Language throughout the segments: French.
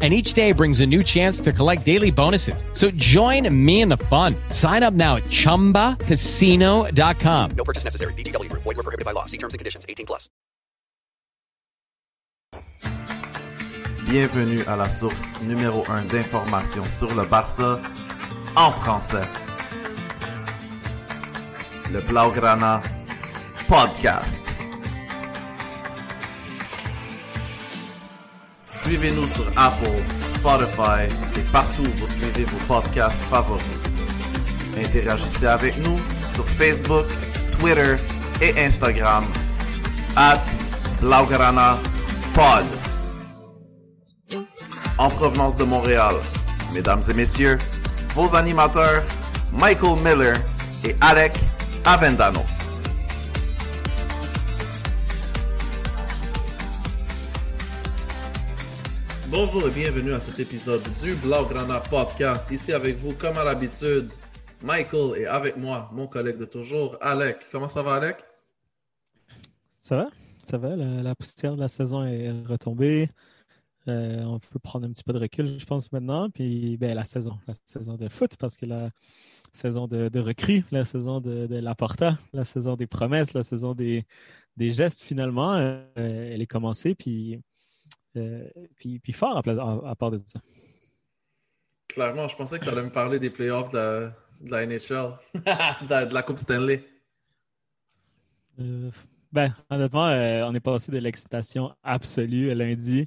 and each day brings a new chance to collect daily bonuses. So join me in the fun. Sign up now at ChumbaCasino.com. No purchase necessary. VGW Group. Void were prohibited by law. See terms and conditions. 18 plus. Bienvenue à la source numéro 1 d'informations sur le Barça en français. Le Blaugrana Podcast. Suivez-nous sur Apple, Spotify et partout où vous suivez vos podcasts favoris. Interagissez avec nous sur Facebook, Twitter et Instagram at Blaugrana Pod. En provenance de Montréal, mesdames et messieurs, vos animateurs Michael Miller et Alec Avendano. Bonjour et bienvenue à cet épisode du Blaugrana Podcast. Ici avec vous, comme à l'habitude, Michael et avec moi, mon collègue de toujours, Alec. Comment ça va, Alec? Ça va, ça va? La, poussière de la saison est retombée. Euh, on peut prendre un petit peu de recul, je pense, maintenant. Puis ben, la saison, la saison de foot, parce que la saison de, de recrues, la saison de, de la saison des promesses, la saison des, des gestes, finalement, euh, elle est commencée. Puis, euh, puis, puis fort à, pla- à- à part de ça. Clairement, je pensais que tu allais me parler des playoffs de la, de la NHL, de, la, de la Coupe Stanley. Euh, ben, honnêtement, euh, on est passé de l'excitation absolue lundi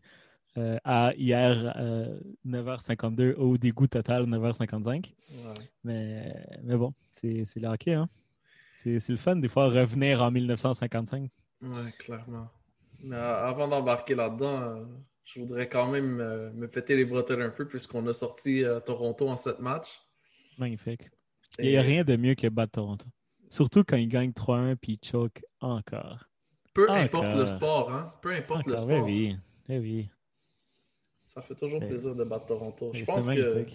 à hier euh, 9h52 au dégoût total 9h55. Ouais. Mais, mais bon, c'est le hockey. Hein? C'est le fun des fois revenir en 1955. Ouais, clairement. Mais avant d'embarquer là-dedans, je voudrais quand même euh, me péter les bretelles un peu puisqu'on a sorti euh, Toronto en sept matchs. Magnifique. Il n'y a rien de mieux que battre Toronto. Surtout quand ils gagnent 3-1 puis ils choke encore. Peu Encore. importe le sport, hein? Peu importe le sport. oui, oui. Eh oui. Ça fait toujours Eh. plaisir de battre Toronto. Je pense que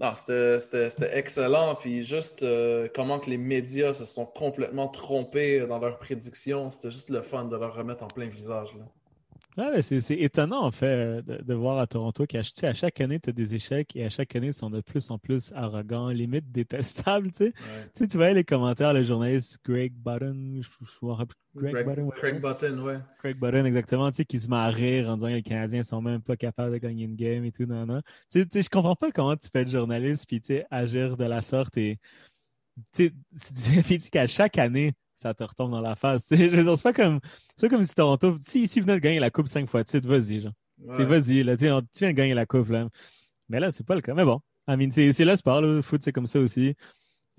non, c'était excellent. Puis juste euh, comment que les médias se sont complètement trompés dans leurs prédictions. C'était juste le fun de leur remettre en plein visage. Là. Ouais, c'est c'est étonnant, en fait, euh, de, de voir à Toronto qu'à tu sais, à chaque année, tu as des échecs et à chaque année, ils sont de plus en plus arrogants, limite détestables. Tu sais, Ouais. tu, sais, tu voyais les commentaires, le journaliste Greg Button, je, je Greg, Craig, Button, ouais. Craig Button, ouais. Craig Button, exactement, tu sais, qui se met à rire en disant que les Canadiens sont même pas capables de gagner une game et tout, non, non. Tu sais, tu sais, je comprends pas comment tu peux être journaliste puis, tu sais, agir de la sorte et, tu sais, tu dis qu'à chaque année, ça te retombe dans la face. c'est pas comme, c'est comme si Toronto, si, si venait de gagner la coupe cinq fois de suite, vas-y, genre. Ouais. vas-y, là, tu viens de gagner la coupe, là. Mais là, c'est pas le cas. Mais bon, I mean, c'est le sport, là. Le foot, c'est comme ça aussi.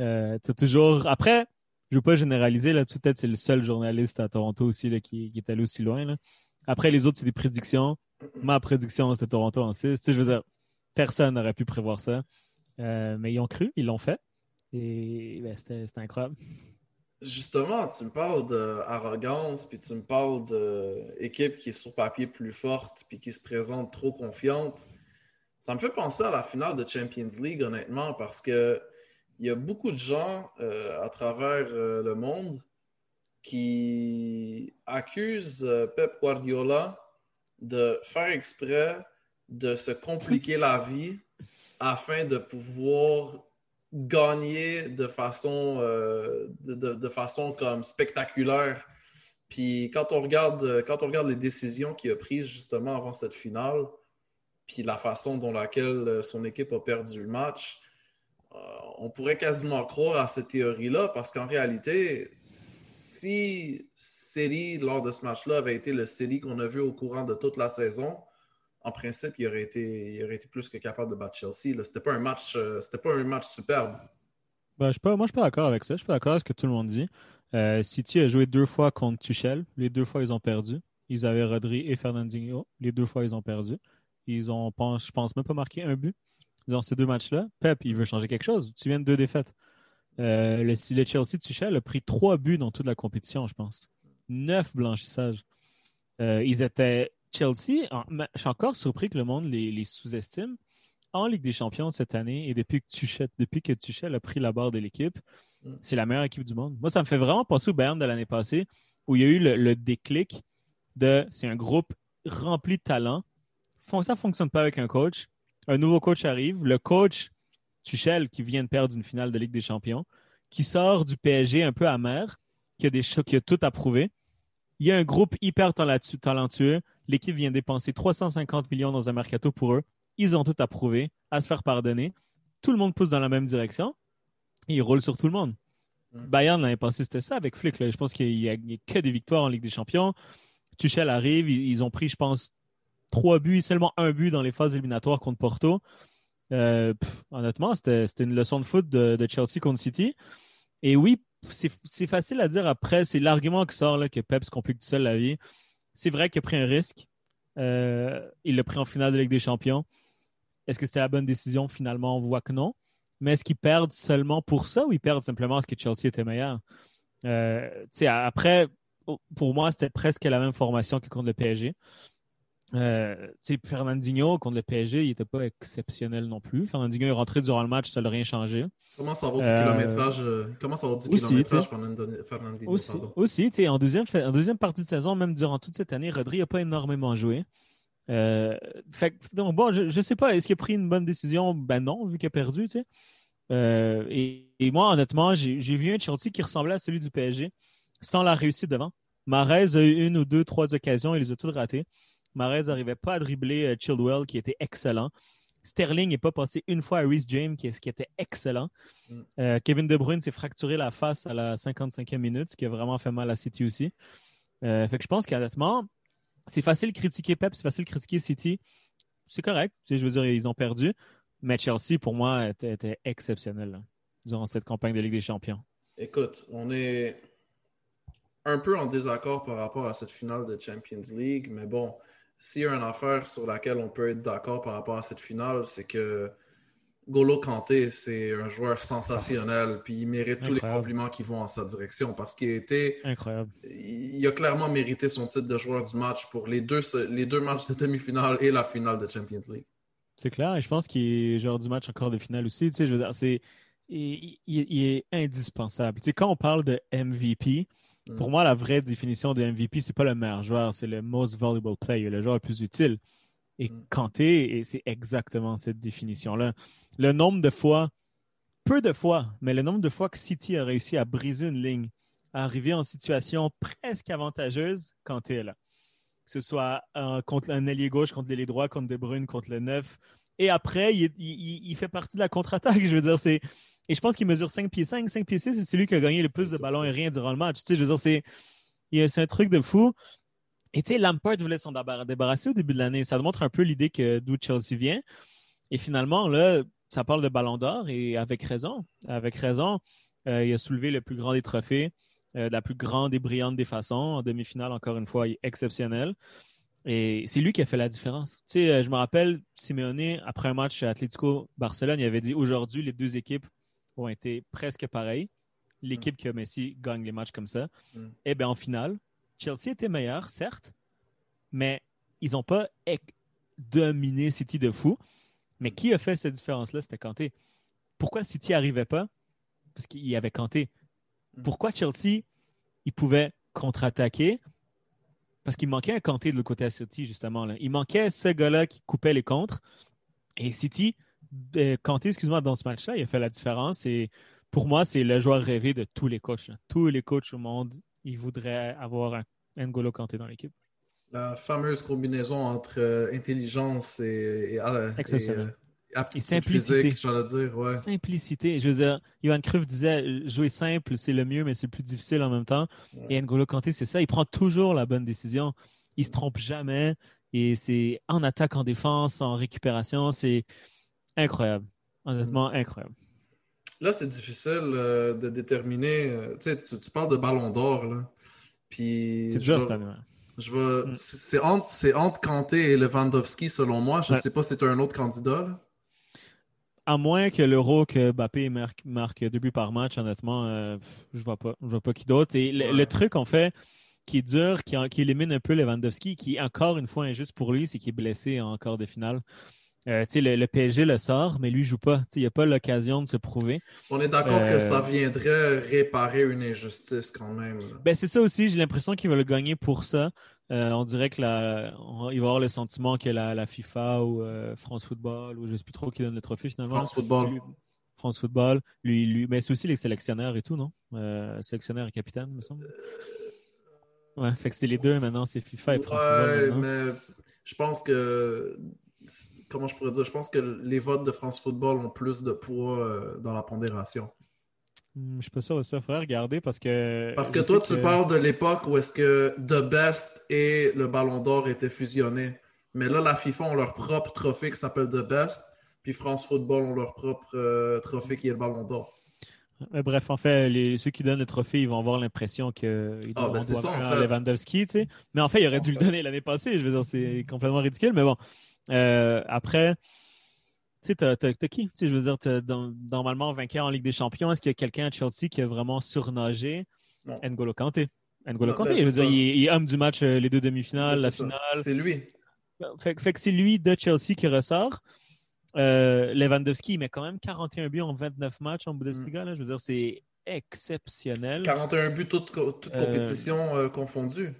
Euh, toujours. Après, je veux pas généraliser, là. Peut-être c'est le seul journaliste à Toronto aussi, là, qui, qui est allé aussi loin, là. Après, les autres, c'est des prédictions. Ma prédiction, c'était Toronto en 6. Tu sais, je veux dire, personne n'aurait pu prévoir ça. Euh, mais ils ont cru, ils l'ont fait. Et ben, c'était incroyable. Justement, tu me parles d'arrogance, puis tu me parles d'équipe qui est sur papier plus forte, puis qui se présente trop confiante. Ça me fait penser à la finale de Champions League, honnêtement, parce que il y a beaucoup de gens euh, à travers euh, le monde qui accusent euh, Pep Guardiola de faire exprès de se compliquer la vie afin de pouvoir gagner de façon, euh, de, façon comme spectaculaire. Puis quand on regarde, quand on regarde les décisions qu'il a prises justement avant cette finale, puis la façon dont laquelle euh, son équipe a perdu le match, euh, on pourrait quasiment croire à cette théorie-là parce qu'en réalité, si City, lors de ce match-là, avait été le City qu'on a vu au courant de toute la saison, en principe, il aurait été, il aurait été plus que capable de battre Chelsea. C'était pas un match, euh, c'était pas un match superbe. Ben, je suis pas, moi, je suis pas d'accord avec ça. Je suis pas d'accord avec ce que tout le monde dit. Euh, City a joué deux fois contre Tuchel. Les deux fois, ils ont perdu. Ils avaient Rodri et Fernandinho. Les deux fois, ils ont perdu. Ils ont, je pense, même pas marqué un but dans ces deux matchs-là. Pep, il veut changer quelque chose. Tu viens de deux défaites. Euh, le, le Chelsea de Tuchel a pris trois buts dans toute la compétition, je pense. Neuf blanchissages. Euh, ils étaient Chelsea. en- je suis encore surpris que le monde les, les sous-estime. En Ligue des Champions cette année, et depuis que Tuchel, depuis que Tuchel a pris la barre de l'équipe, Mm. c'est la meilleure équipe du monde. Moi, ça me fait vraiment penser au Bayern de l'année passée, où il y a eu le, le déclic de c'est un groupe rempli de talent. Ça ne fonctionne pas avec un coach. Un nouveau coach arrive. Le coach Tuchel, qui vient de perdre une finale de Ligue des Champions, qui sort du PSG un peu amer, qui a, des qui a tout approuvé. Il y a un groupe hyper talentu- talentueux. L'équipe vient dépenser 350 millions dans un mercato pour eux. Ils ont tout approuvé, à se faire pardonner. Tout le monde pousse dans la même direction. Et ils roulent sur tout le monde. Mm. Bayern l'année passée, c'était ça avec Flick. là. Je pense qu'il n'y a, que des victoires en Ligue des Champions. Tuchel arrive, ils, ils ont pris, je pense, trois buts, seulement un but dans les phases éliminatoires contre Porto. Euh, pff, honnêtement, c'était c'était une leçon de foot de, de Chelsea contre City. Et oui, c'est c'est facile à dire après. C'est l'argument qui sort là, que Pep se complique tout seul la vie. C'est vrai qu'il a pris un risque. Euh, il l'a pris en finale de Ligue des Champions. Est-ce que c'était la bonne décision? Finalement, on voit que non. Mais est-ce qu'ils perdent seulement pour ça ou ils perdent simplement parce que Chelsea était meilleur? Euh, après, pour moi, c'était presque la même formation que contre le PSG. Euh, Fernandinho contre le PSG, il n'était pas exceptionnel non plus. Fernandinho est rentré durant le match, ça n'a rien changé. Comment ça vaut du Euh, kilométrage euh, Comment ça vaut du aussi, kilométrage, Fernandinho, Aussi, en, deuxième, en deuxième partie de saison, même durant toute cette année, Rodri n'a pas énormément joué. Euh, fait, donc, bon, je ne sais pas, est-ce qu'il a pris une bonne décision? Ben non, vu qu'il a perdu, et, et moi, honnêtement, j'ai vu un Chelsea qui ressemblait à celui du PSG sans la réussite devant. Mahrez a eu une ou deux, trois occasions, il les a toutes ratées. Mahrez n'arrivait pas à dribbler euh, Chilwell, qui était excellent. Sterling n'est pas passé une fois à Reece James, qui, qui était excellent. Mm. Euh, Kevin De Bruyne s'est fracturé la face à la 55e minute, ce qui a vraiment fait mal à City aussi. Euh, fait que je pense qu'honnêtement, c'est facile de critiquer Pep, c'est facile de critiquer City. C'est correct. Tu sais, je veux dire, ils ont perdu. Mais Chelsea, pour moi, était, était exceptionnel là, durant cette campagne de Ligue des Champions. Écoute, on est un peu en désaccord par rapport à cette finale de Champions League, mais bon, s'il y a une affaire sur laquelle on peut être d'accord par rapport à cette finale, c'est que Golo Kanté, c'est un joueur sensationnel, puis il mérite tous les compliments qui vont en sa direction parce qu'il a été Incroyable. il a clairement mérité son titre de joueur du match pour les deux, les deux matchs de demi-finale et la finale de Champions League. C'est clair, et je pense qu'il est joueur du match encore de finale aussi. Tu sais, je veux dire, c'est, il, il- il est indispensable. Tu sais, quand on parle de MVP, Mm. pour moi, la vraie définition de MVP, c'est pas le meilleur joueur, c'est le most valuable player, le joueur le plus utile. Et Mm. Kanté, et c'est exactement cette définition-là. Le nombre de fois, peu de fois, mais le nombre de fois que City a réussi à briser une ligne, à arriver en situation presque avantageuse, Kanté est là. Que ce soit euh, contre un ailier gauche, contre l'ailier droit, contre De Bruyne, contre le 9. Et après, il- il fait partie de la contre-attaque. Je veux dire, c'est. Et je pense qu'il mesure 5 pieds 5, 5 pieds 6, et c'est lui qui a gagné le plus de ballons aériens durant le match. Tu sais, je veux dire, c'est. C'est un truc de fou. Et tu sais, Lampard voulait s'en débar- débarrasser au début de l'année. Ça montre un peu l'idée que d'où Chelsea vient. Et finalement, là, ça parle de ballon d'or et avec raison. Avec raison, euh, il a soulevé le plus grand des trophées, euh, la plus grande et brillante des façons. En demi-finale, encore une fois, il est exceptionnel. Et c'est lui qui a fait la différence. Tu sais, euh, je me rappelle, Simeone, après un match à Atlético Barcelone, il avait dit aujourd'hui, les deux équipes ont été presque pareilles. L'équipe qui a Messi gagne les matchs comme ça. Mm. Et bien, en finale, Chelsea était meilleur, certes, mais ils n'ont pas dominé City de fou. Mais qui a fait cette différence-là? C'était Kanté. Pourquoi City n'arrivait pas? Parce qu'il y avait Kanté. Mm. Pourquoi Chelsea, il pouvait contre-attaquer? Parce qu'il manquait un Kanté de l'autre côté à City, justement. Là. Il manquait ce gars-là qui coupait les contres. Et City, Kanté, excuse-moi, dans ce match-là, il a fait la différence. Et pour moi, c'est le joueur rêvé de tous les coachs. là. Tous les coachs au monde, ils voudraient avoir un N'Golo Kanté dans l'équipe. La fameuse combinaison entre euh, intelligence et, et, et, euh, aptitude simplicité. physique, j'allais dire. Ouais. Simplicité. Je veux dire, Johan Cruyff disait euh, jouer simple, c'est le mieux, mais c'est le plus difficile en même temps. Ouais. Et N'Golo Kanté, c'est ça. Il prend toujours la bonne décision. Il se trompe jamais. Et c'est en attaque, en défense, en récupération. C'est incroyable. Honnêtement, incroyable. Là, c'est difficile euh, de déterminer. euh, tu tu, tu parles de ballon d'or, là. Puis. C'est ouais. Je vais... Mm. C'est entre, c'est entre Kanté et Lewandowski, selon moi. Je ne Ouais. sais pas si c'est un autre candidat. là. À moins que l'euro que Mbappé marque, marque deux buts par match, honnêtement, euh, je vois pas. Je vois pas qui d'autre. Et le, Ouais. le truc, en fait, qui est dur, qui, qui élimine un peu Lewandowski, qui est encore une fois injuste pour lui, c'est qu'il est blessé en quart de finale. Euh, le, le, PSG le sort, mais lui ne joue pas. il n'a pas l'occasion de se prouver. On est d'accord que ça Euh, viendrait réparer une injustice quand même. Ben, c'est ça aussi, j'ai l'impression qu'il va le gagner pour ça. Euh, on dirait que la, on- il va avoir le sentiment que la, la FIFA ou France Football ou je ne sais plus trop qui donne le trophée finalement. France Football. Lui- France Football, lui, lui, mais c'est aussi les sélectionneurs et tout, non? Sélectionneur et capitaine, me semble. Ouais, fait que c'est les deux maintenant, c'est FIFA et France Football. Maintenant. mais je pense que. Comment je pourrais dire? Je pense que les votes de France Football ont plus de poids euh, dans la pondération. Hmm, Je suis pas sûr de ça, il faudrait regarder parce que. Parce que toi, tu parles de l'époque où est-ce que The Best et le Ballon d'Or étaient fusionnés. Mais là, la FIFA ont leur propre trophée qui s'appelle The Best, puis France Football ont leur propre euh, trophée qui est le Ballon d'Or. Mais bref, en fait, les, ceux qui donnent le trophée, ils vont avoir l'impression que ils Ah, ben, ça, en fait. Lewandowski, tu sais. Mais en fait, il aurait dû le donner l'année passée. Je veux dire, c'est complètement ridicule. Mais bon, Euh, après, tu sais, t'as, t'as- t'as qui? Je veux dire, t'as normalement vainqueur en Ligue des Champions. Est-ce qu'il y a quelqu'un à Chelsea qui a vraiment surnagé? Non. N'Golo Kanté. N'Golo Non, Kanté, ben, dire, il, il est homme du match, euh, les deux demi-finales, Mais la ça. finale. C'est lui. Fait, que- fait que c'est lui de Chelsea qui ressort. Euh, Lewandowski, il met quand même 41 buts en 29 matchs en Bundesliga. Là. Je veux dire, c'est exceptionnel. 41 buts, toutes, co- toutes Euh, compétitions euh, confondues.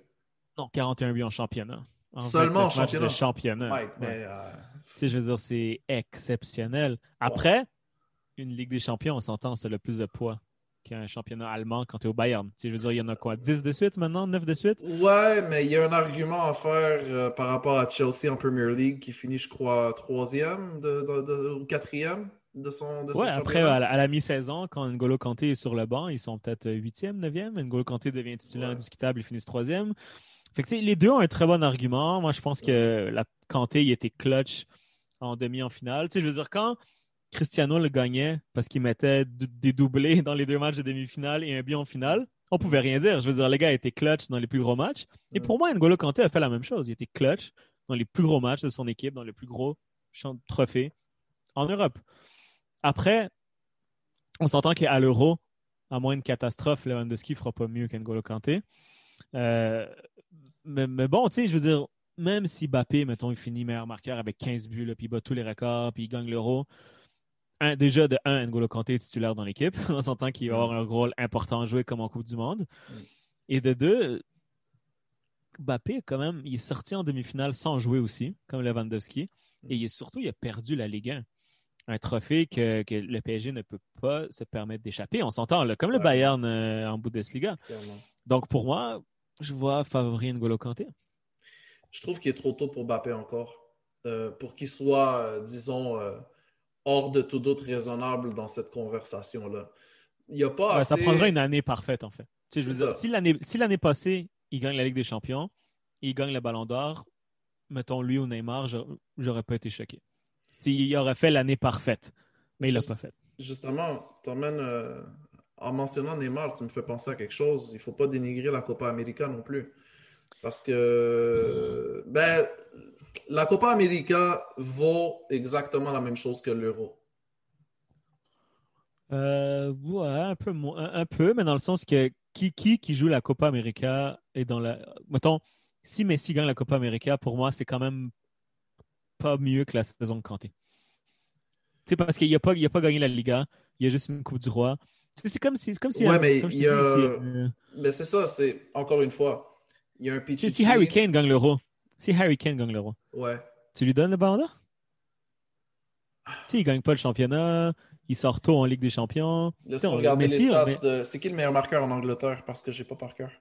Non, 41 buts en championnat. En Seulement en 29 matchs championnat. de championnat. Ouais. mais, euh, Tu sais, je veux dire, c'est exceptionnel. Après, une Ligue des Champions, on s'entend, c'est le plus de poids qu'un championnat allemand quand tu es au Bayern. Tu sais, je veux dire, il y en a quoi 10 de suite maintenant 9 de suite? Ouais, mais il y a un argument à faire euh, par rapport à Chelsea en Premier League qui finit, je crois, troisième de, de- de- ou quatrième de son, de son Ouais, après, à la, mi-saison, quand N'Golo Kanté est sur le banc, ils sont peut-être 8e, 9e. N'Golo Kanté devient titulaire Ouais. indiscutable, ils finissent 3e. Fait que, les deux ont un très bon argument. Moi, je pense que la Kanté, il était clutch en demi en finale. Tu sais, je veux dire, quand Cristiano le gagnait parce qu'il mettait des doublés dans les deux matchs de demi-finale et un but en finale, on pouvait rien dire. Je veux dire, le gars était clutch dans les plus gros matchs. Et pour moi, N'Golo Kanté a fait la même chose. Il était clutch dans les plus gros matchs de son équipe, dans les plus gros champs- trophées en Europe. Après, on s'entend qu'à l'Euro, à moins de catastrophe, Lewandowski ne fera pas mieux qu'N'Golo Kanté. Euh, mais, mais bon, tu sais, je veux dire, même si Bappé, mettons, il finit meilleur marqueur avec 15 buts, là, puis il bat tous les records, puis il gagne l'Euro, un- déjà, de un, N'Golo Kanté est titulaire dans l'équipe. On s'entend qu'il va avoir un rôle important à jouer comme en Coupe du Monde. Mm. Et de deux, Bappé, quand même, il est sorti en demi-finale sans jouer aussi, comme Lewandowski. Et il est surtout, il a perdu la Ligue 1. Un trophée que, que le PSG ne peut pas se permettre d'échapper. On s'entend, comme le. Bayern euh, en Bundesliga. Donc, pour moi, je vois favori N'Golo Kanté. Je trouve qu'il est trop tôt pour Mbappé encore. Euh, pour qu'il soit, euh, disons, euh, hors de tout doute raisonnable dans cette conversation-là. Il n'y a pas Ouais, assez... Ça prendra une année parfaite, en fait. Tu sais, je veux C'est dire, ça. si l'année si passée, il gagne la Ligue des Champions, il gagne le Ballon d'Or, mettons lui ou Neymar, j'a- j'aurais pas été choqué. Tu sais, il aurait fait l'année parfaite, mais il l'a pas fait. Justement, t'emmènes, euh, en mentionnant Neymar, tu me fais penser à quelque chose. Il ne faut pas dénigrer la Copa América non plus. Parce que ben, la Copa América vaut exactement la même chose que l'Euro. Euh, ouais, un peu, un, peu, mais dans le sens que qui, qui, joue la Copa América est dans la. Mettons, si Messi gagne la Copa América, pour moi, c'est quand même pas mieux que la saison de Kanté. Sais, parce qu'il n'a pas, a pas gagné la Liga, il y a juste une Coupe du Roi. C'est comme si. c'est Comme si Ouais, mais comme je il y a- euh, Mais c'est ça, c'est encore une fois, il y a un sais, si Harry Kane gagne l'Euro, si Harry Kane gagne l'Euro, Ouais. tu lui donnes le ballon d'or? Tu sais, il gagne pas le championnat, il sort tôt en Ligue des Champions. Laisse-moi on- regarder Messi, les stats. mais- de- C'est qui le meilleur marqueur en Angleterre? Parce que j'ai pas par cœur.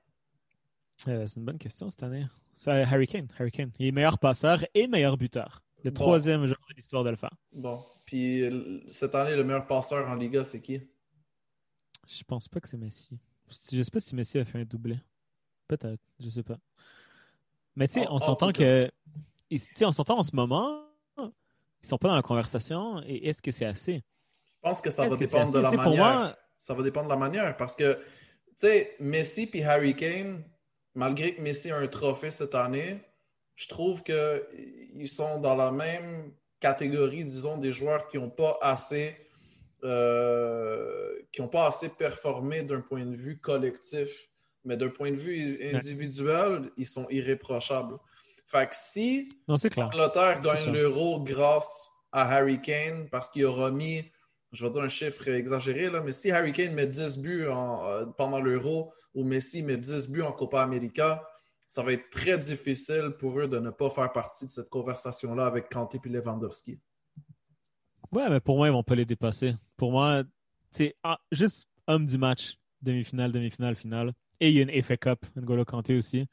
Euh, c'est une bonne question cette année. C'est Harry Kane. Harry Kane. Il est meilleur passeur et meilleur buteur. Le Bon. troisième joueur de l'histoire de le faire. Bon. Puis cette année, le meilleur passeur en Liga, c'est qui? Je pense pas que c'est Messi. Je sais pas si Messi a fait un doublé. Peut-être, je sais pas. Mais tu sais, En- on en s'entend que. Tu sais, on s'entend en ce moment. Ils sont pas dans la conversation. Et est-ce que c'est assez? Je pense que ça va que dépendre de la pour manière. moi- Ça va dépendre de la manière. Parce que, tu sais, Messi puis Harry Kane, malgré que Messi a un trophée cette année, je trouve qu'ils sont dans la même catégorie, disons, des joueurs qui n'ont pas assez. Euh, qui n'ont pas assez performé d'un point de vue collectif mais d'un point de vue individuel, ils sont irréprochables. Fait que si l'Angleterre gagne l'euro grâce à Harry Kane, parce qu'il aura mis, je vais dire un chiffre exagéré, là, mais si Harry Kane met 10 buts en- euh, pendant l'euro ou Messi met 10 buts en Copa América, ça va être très difficile pour eux de ne pas faire partie de cette conversation-là avec Kanté et Lewandowski. Ouais, mais pour moi, ils vont pas les dépasser. Pour moi, c'est ah, juste homme du match, demi-finale, demi-finale, finale. Et il y a une FA Cup, N'Golo Kanté aussi.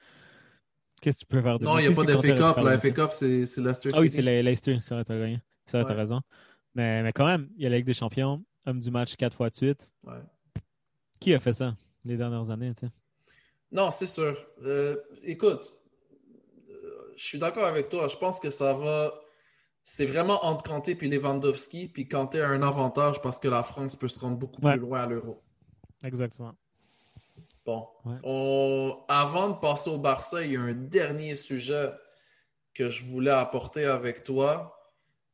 Qu'est-ce que tu peux faire de Non, il n'y a pas d'FA Cup. La FA? Cup, c'est c'est Leicester Ah oui, c'est Leicester, c'est vrai, t'as gagné. C'est vrai, t'as Ouais. raison. Mais, mais quand même, il y a la Ligue des Champions, homme du match quatre fois de suite. Ouais. Qui a fait ça les dernières années, tu sais? Non, c'est sûr. Euh, écoute, euh, je suis d'accord avec toi. Je pense que ça va. C'est vraiment entre Kanté et Lewandowski. Puis Kanté a un avantage parce que la France peut se rendre beaucoup Ouais. plus loin à l'Euro. Exactement. Bon. Ouais. On- Avant de passer au Barça, il y a un dernier sujet que je voulais apporter avec toi.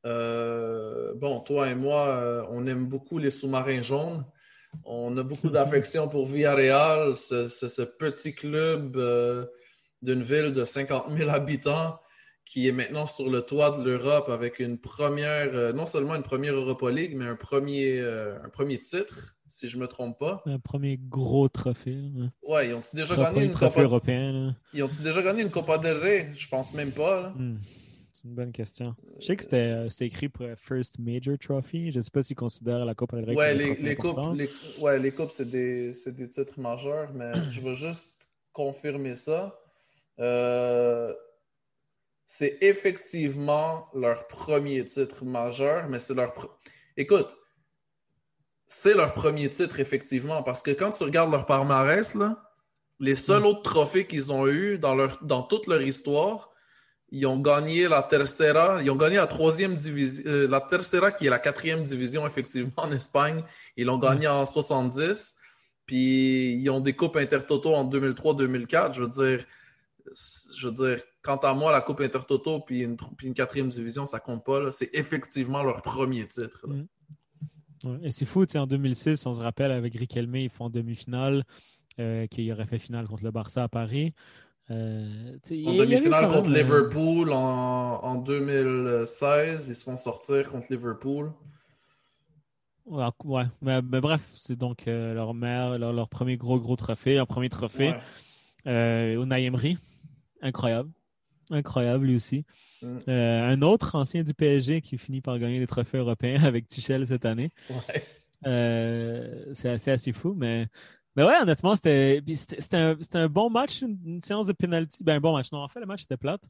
Euh, Bon, toi et moi, euh, on aime beaucoup les sous-marins jaunes. On a beaucoup d'affection pour Villarreal, ce, ce- ce petit club euh, d'une ville de 50 000 habitants qui est maintenant sur le toit de l'Europe avec une première, euh, non seulement une première Europa League, mais un premier, euh, un premier titre, si je ne me trompe pas. Un premier gros trophée. Ouais, ils ont déjà gagné une trophée Copa... européen. Ils ont déjà gagné une Copa del Rey? Je pense même pas. là. Hmm. C'est une bonne question. Je sais que c'était euh, écrit pour First Major Trophy. Je ne sais pas s'ils considèrent la Coupe del Rey Ouais, les, les coupes, les, ouais, les coupes, c'est des, c'est des titres majeurs, mais je veux juste confirmer ça. Euh, c'est effectivement leur premier titre majeur, mais c'est leur. Écoute, c'est leur premier titre, effectivement, parce que quand tu regardes leur palmarès, là, les seuls Mm. autres trophées qu'ils ont eus dans, leur, dans toute leur histoire, ils ont gagné la Tercera, ils ont gagné la troisième division, euh, la Tercera qui est la quatrième division effectivement en Espagne. Ils l'ont gagné en 70. Puis ils ont des coupes Intertoto en 2003-2004. Je veux dire, je veux dire, quant à moi, la coupe Intertoto puis une, puis une quatrième division, ça compte pas. C'est effectivement leur premier titre. là. Mm. Et c'est fou, en 2006, on se rappelle avec Riquelme, ils font demi-finale, euh, qu'il aurait fait finale contre le Barça à Paris. Euh, En demi-finale contre même, euh, Liverpool en, en 2016, ils se font sortir contre Liverpool. Ouais, ouais. Mais, mais bref, c'est donc euh, leur, mère, leur, leur premier gros, gros trophée, un premier trophée. Ouais. Euh, Unai Emery, incroyable. Incroyable, lui aussi. Mm. Euh, un autre ancien du PSG qui finit par gagner des trophées européens avec Tuchel cette année. Ouais. Euh, c'est assez, assez fou, mais, mais ouais, honnêtement, c'était un, un bon match, une, une séance de penalty. Ben, un bon match. Non, en fait, le match était plate,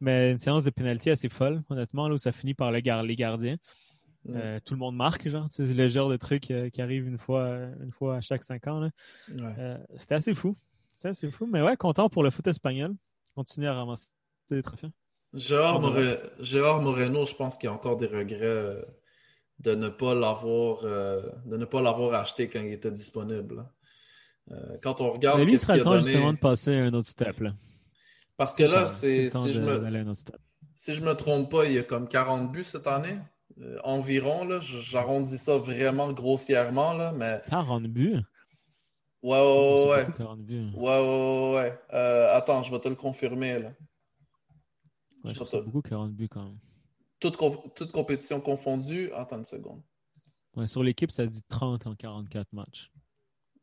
mais une séance de penalty assez folle, honnêtement, là où ça finit par le gar- les gardiens. Mm. Euh, tout le monde marque, genre. C'est le genre de truc qui arrive une fois, une fois à chaque cinq ans. Ouais. C'était assez fou. C'était assez fou, mais ouais, content pour le foot espagnol. Continue à ramasser des trophées. Gérard, Ouais. More- Gérard Moreno, je pense qu'il y a encore des regrets euh, de ne pas l'avoir euh, de ne pas l'avoir acheté quand il était disponible. Euh, quand on regarde Mais lui, il qu'est-ce sera qu'il le a temps donné, justement de passer à un autre step. Là. parce que là, c'est si je me d'aller à un autre step. si je me trompe pas, il y a comme 40 buts cette année euh, environ là. J'arrondis ça vraiment grossièrement là, mais 40 buts? ouais ouais ouais beaucoup, 40 buts. ouais ouais ouais. ouais. Euh, attends, je vais te le confirmer là. Ouais, je Je pas. beaucoup 40 buts quand même. Toute, toute compétition confondue. Attends une seconde. Ouais, sur l'équipe, ça dit 30 en 44 matchs.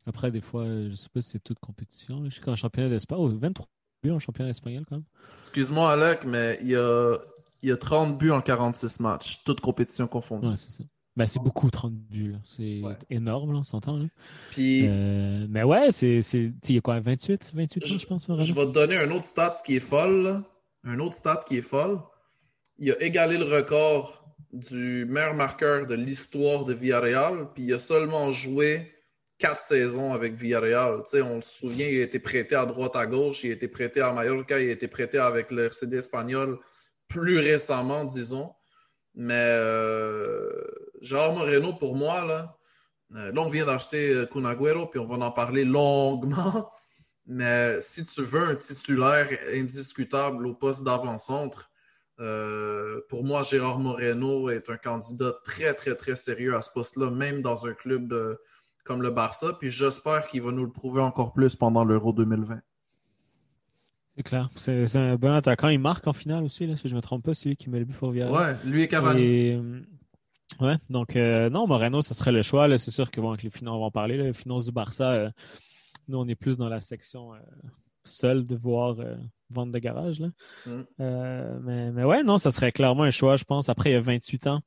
Après, des fois, je sais pas si c'est toute compétition. Je sais qu'en championnat d'Espagne, oh, 23 buts en championnat espagnol quand même. Excuse-moi, Alec, mais il y a, il y a 30 buts en 46 matchs, toutes compétitions confondues. Ouais, c'est ça. Ben, c'est beaucoup 30 buts. C'est Ouais. énorme, là, on s'entend. là. Puis, Euh, mais ouais, c'est. c'est- Il y a quoi, 28, 28 Je- ans, je pense, je Moreno? vais te donner un autre stat qui est folle. là. Un autre stat qui est folle. Il a égalé le record du meilleur marqueur de l'histoire de Villarreal, puis il a seulement joué quatre saisons avec Villarreal. On se souvient, il a été prêté à droite, à gauche, il a été prêté à Mallorca, il a été prêté avec le RCD espagnol plus récemment, disons. Mais euh, Moreno, pour moi, là, euh, on vient d'acheter euh, Kun Agüero, puis on va en parler longuement. Mais si tu veux un titulaire indiscutable au poste d'avant-centre, euh, pour moi, Gérard Moreno est un candidat très, très, très sérieux à ce poste-là, même dans un club de- comme le Barça, puis j'espère qu'il va nous le prouver encore plus pendant l'Euro 2020. C'est clair. C'est un bon attaquant. Il marque en finale aussi, là, si je me trompe pas. C'est lui qui met le but pour Villarreal. Ouais, lui et Cavani. Et, euh, ouais, donc euh, non, Moreno, ça serait le choix. C'est sûr que bon, avec les finances, on va en parler. les finances du Barça, euh, nous, on est plus dans la section euh, seule de voir euh, vente de garage. Là. Mm. Euh, mais, mais ouais, non, ça serait clairement un choix, je pense. Après, il y a 28 ans.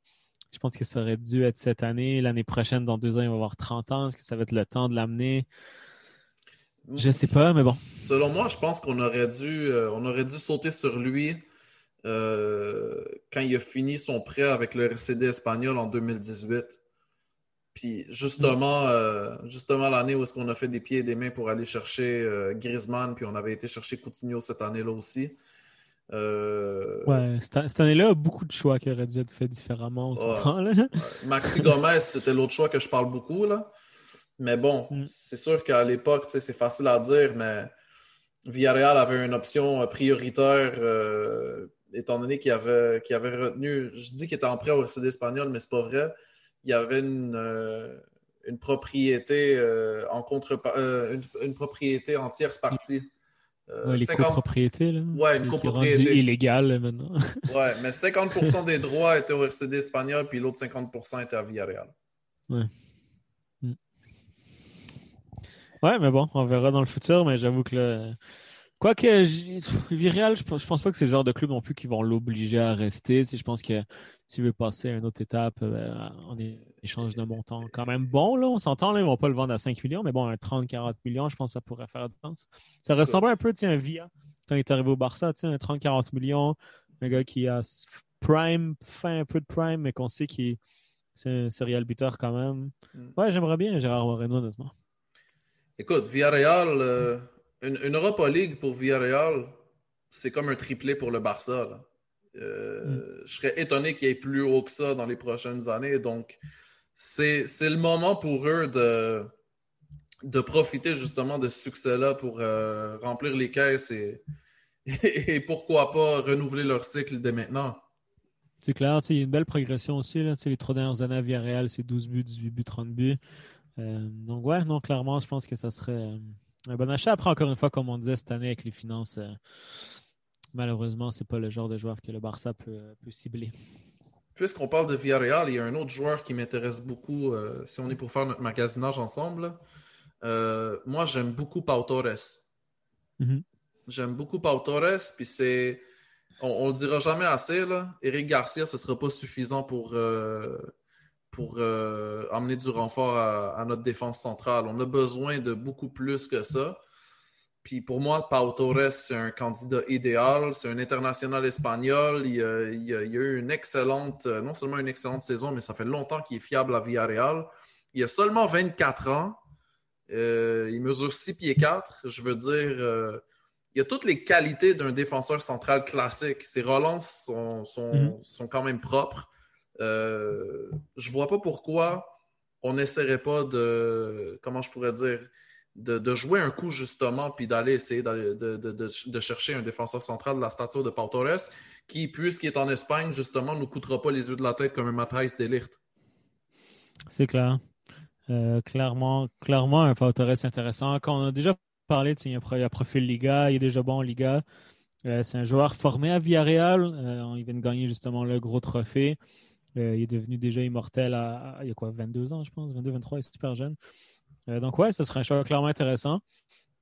Je pense que ça aurait dû être cette année. L'année prochaine, dans deux ans, il va avoir 30 ans. Est-ce que ça va être le temps de l'amener? Je sais pas, mais bon. Selon moi, je pense qu'on aurait dû, euh, on aurait dû sauter sur lui euh, quand il a fini son prêt avec le RCD espagnol en 2018. Puis justement, euh, justement l'année où est-ce qu'on a fait des pieds et des mains pour aller chercher euh, Griezmann, puis on avait été chercher Coutinho cette année-là aussi. Euh, Ouais, cette, année-là, beaucoup de choix qui auraient dû être faits différemment au Ouais. temps, là. Maxi Gomez, c'était l'autre choix que je parle beaucoup, là. Mais bon, Mm. c'est sûr qu'à l'époque, c'est facile à dire, mais Villarreal avait une option prioritaire, étant donné qu'il avait, qu'il avait retenu, je dis qu'il était en prêt au RCD espagnol, mais c'est pas vrai. Il y avait une, euh, une propriété euh, en contre une, une propriété en tierce partie. Euh, Ouais, les 50 copropriétés, là. Ouais, une copropriété. illégale, là, maintenant. Ouais, mais 50% des droits étaient au RCD espagnol, puis l'autre 50% était à Villarreal. Ouais, mais bon, on verra dans le futur, mais j'avoue que là. Quoique, Villarreal, je pense, je pense pas que c'est le genre de club non plus qui vont l'obliger à rester. Je pense que s'il veut passer à une autre étape, euh, en échange d'un montant quand même bon, là, on s'entend, là, ils vont pas le vendre à 5 millions, mais bon, un 30-40 millions, je pense que ça pourrait faire du sens. Ça ressemblait un peu, tu sais, à un Via quand il est arrivé au Barça, tu sais, un 30-40 millions, un gars qui a prime, fin un peu de prime, mais qu'on sait qu'il c'est un serial buteur quand même. Mm. Ouais, j'aimerais bien Gérard Moreno, honnêtement. Écoute, Villarreal, euh, une, une Europa League pour Villarreal, c'est comme un triplé pour le Barça. là. Euh, Je serais étonné qu'il y ait plus haut que ça dans les prochaines années. Donc, c'est le moment pour eux de, de profiter justement de ce succès-là pour euh, remplir les caisses et, et pourquoi pas renouveler leur cycle dès maintenant. C'est clair, il y a une belle progression aussi. Là, les trois dernières années à Villarreal, c'est 12 buts, 18 buts, 30 buts. Euh, donc, ouais, non, clairement, je pense que ça serait un bon achat. Après, encore une fois, comme on disait cette année avec les finances, euh, malheureusement, c'est pas le genre de joueur que le Barça peut, euh, peut cibler. Puisqu'on parle de Villarreal, il y a un autre joueur qui m'intéresse beaucoup euh, si on est pour faire notre magasinage ensemble. Euh, moi, j'aime beaucoup Pau Torres. Mhm. J'aime beaucoup Pau Torres, puis c'est. On, on le dira jamais assez, là. Eric Garcia, ce sera pas suffisant pour, pour euh, amener du renfort à, à notre défense centrale. On a besoin de beaucoup plus que ça. Puis pour moi, Pau Torres, c'est un candidat idéal. C'est un international espagnol. Il, a- il a, il a eu une excellente, euh, non seulement une excellente saison, mais ça fait longtemps qu'il est fiable à Villarreal. Il a seulement 24 ans. Euh, il mesure 6 pieds 4. Je veux dire, euh, il a toutes les qualités d'un défenseur central classique. Ses relances sont, sont, Mhm. sont quand même propres. Euh, je vois pas pourquoi on n'essaierait pas de, comment je pourrais dire, de, jouer un coup justement, puis d'aller essayer de, chercher un défenseur central de la stature de Pau Torres, qui, puisqu'il est en Espagne, justement, ne nous coûtera pas les yeux de la tête comme un Matthijs Delicht. C'est clair. Euh, clairement, clairement, un Pau Torres intéressant. Quand on a déjà parlé, il y a un profil Liga, il est déjà bon en Liga. Euh, c'est un joueur formé à Villarreal. Euh, il vient de gagner justement le gros trophée. Euh, il est devenu déjà immortel à, il y a quoi, 22 ans, je pense, 22, 23, il est super jeune. Euh, donc ouais, ce serait un choix clairement intéressant.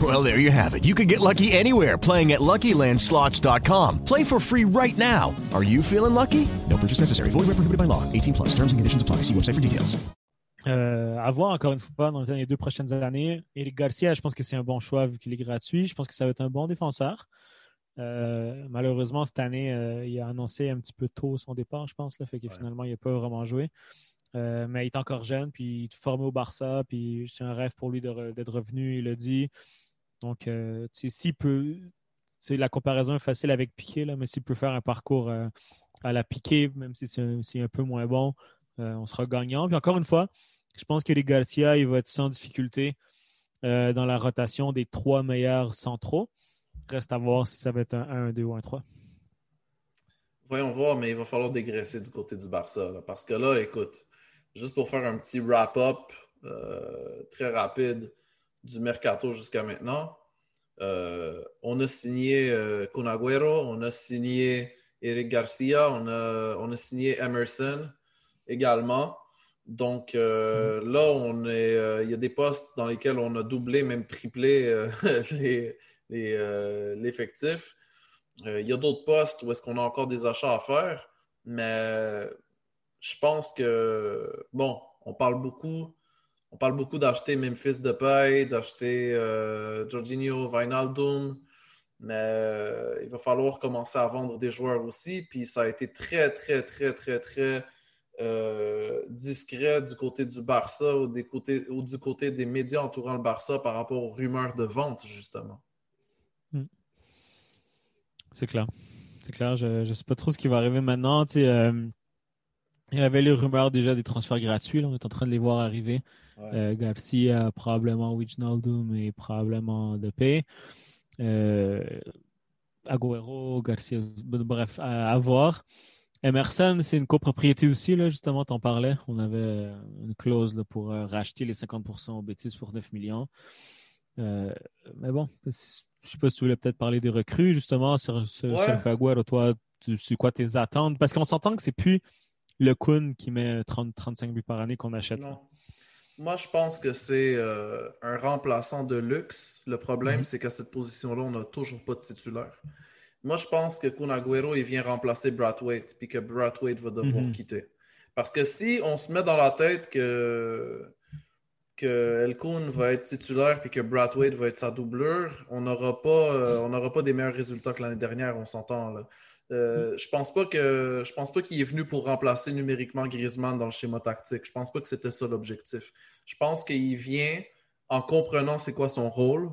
Well, there you have it. You can get lucky anywhere playing at LuckyLandSlots.com. Play for free right now. Are you feeling lucky? No purchase necessary. Void where prohibited by law. 18 plus. Terms and conditions apply. See website for details. Euh, à voir encore une fois dans les deux prochaines années. Eric Garcia, je pense que c'est un bon choix vu qu'il est gratuit. Je pense que ça va être un bon défenseur. Euh, malheureusement, cette année, euh, il a annoncé un petit peu tôt son départ, je pense. Là, fait que finalement, il n'a pas vraiment joué. Euh, mais il est encore jeune, puis il est formé au Barça, puis c'est un rêve pour lui de re- d'être revenu, il l'a dit. Donc, euh, s'il peut, la comparaison est facile avec Piqué, mais s'il peut faire un parcours euh, à la Piqué, même si c'est un, peu moins bon, euh, on sera gagnant. Puis encore une fois, je pense que les Garcia, il va être sans difficulté euh, dans la rotation des trois meilleurs centraux. Reste à voir si ça va être un 1, un 2 ou un 3. Voyons voir, mais il va falloir dégraisser du côté du Barça. parce que là, écoute, juste pour faire un petit wrap-up très rapide du mercato jusqu'à maintenant, euh, on a signé euh, on a signé Eric Garcia, on a, on a signé Emerson également. Donc euh, là, on est, euh, il y a des postes dans lesquels on a doublé, même triplé les- les, l'effectif. Il y a d'autres postes où est-ce qu'on a encore des achats à faire, mais je pense que, bon, on parle beaucoup, on parle beaucoup d'acheter Memphis Depay, d'acheter euh, Jorginho, Wijnaldum, mais euh, il va falloir commencer à vendre des joueurs aussi, puis ça a été très, très, très, très, très euh, discret du côté du Barça ou, des côtés, ou du côté des médias entourant le Barça par rapport aux rumeurs de vente, justement. C'est clair. C'est clair. Je ne sais pas trop ce qui va arriver maintenant. Euh, il y avait les rumeurs déjà des transferts gratuits. On est en train de les voir arriver. Ouais. Euh, Garcia, probablement Wijnaldum et probablement Depay. Euh, Agüero, Garcia, bref, à, à voir. Emerson, c'est une copropriété aussi, là, justement, t'en parlais. On avait euh, une clause là, pour euh, racheter les 50% au Betis pour 9 millions. Euh, mais bon, je sais pas si tu voulais peut-être parler des recrues, justement, sur, sur, Ouais. sur Agüero. Toi, tu- c'est quoi tes attentes? Parce qu'on s'entend que c'est plus le Kun qui met 30-35 buts par année qu'on achète. Non. Moi, je pense que c'est euh, un remplaçant de luxe. Le problème, Mhm. c'est qu'à cette position-là, on n'a toujours pas de titulaire. Moi, je pense que Kun Agüero, il vient remplacer Brathwaite, puis que Brathwaite va devoir Mhm. quitter. Parce que si on se met dans la tête que, que El Kun va être titulaire, puis que Brathwaite va être sa doublure, on n'aura pas, euh, on n'aura pas des meilleurs résultats que l'année dernière, on s'entend. là. Euh, je pense pas que je pense pas qu'il est venu pour remplacer numériquement Griezmann dans le schéma tactique. Je pense pas que c'était ça l'objectif. Je pense qu'il vient en comprenant c'est quoi son rôle,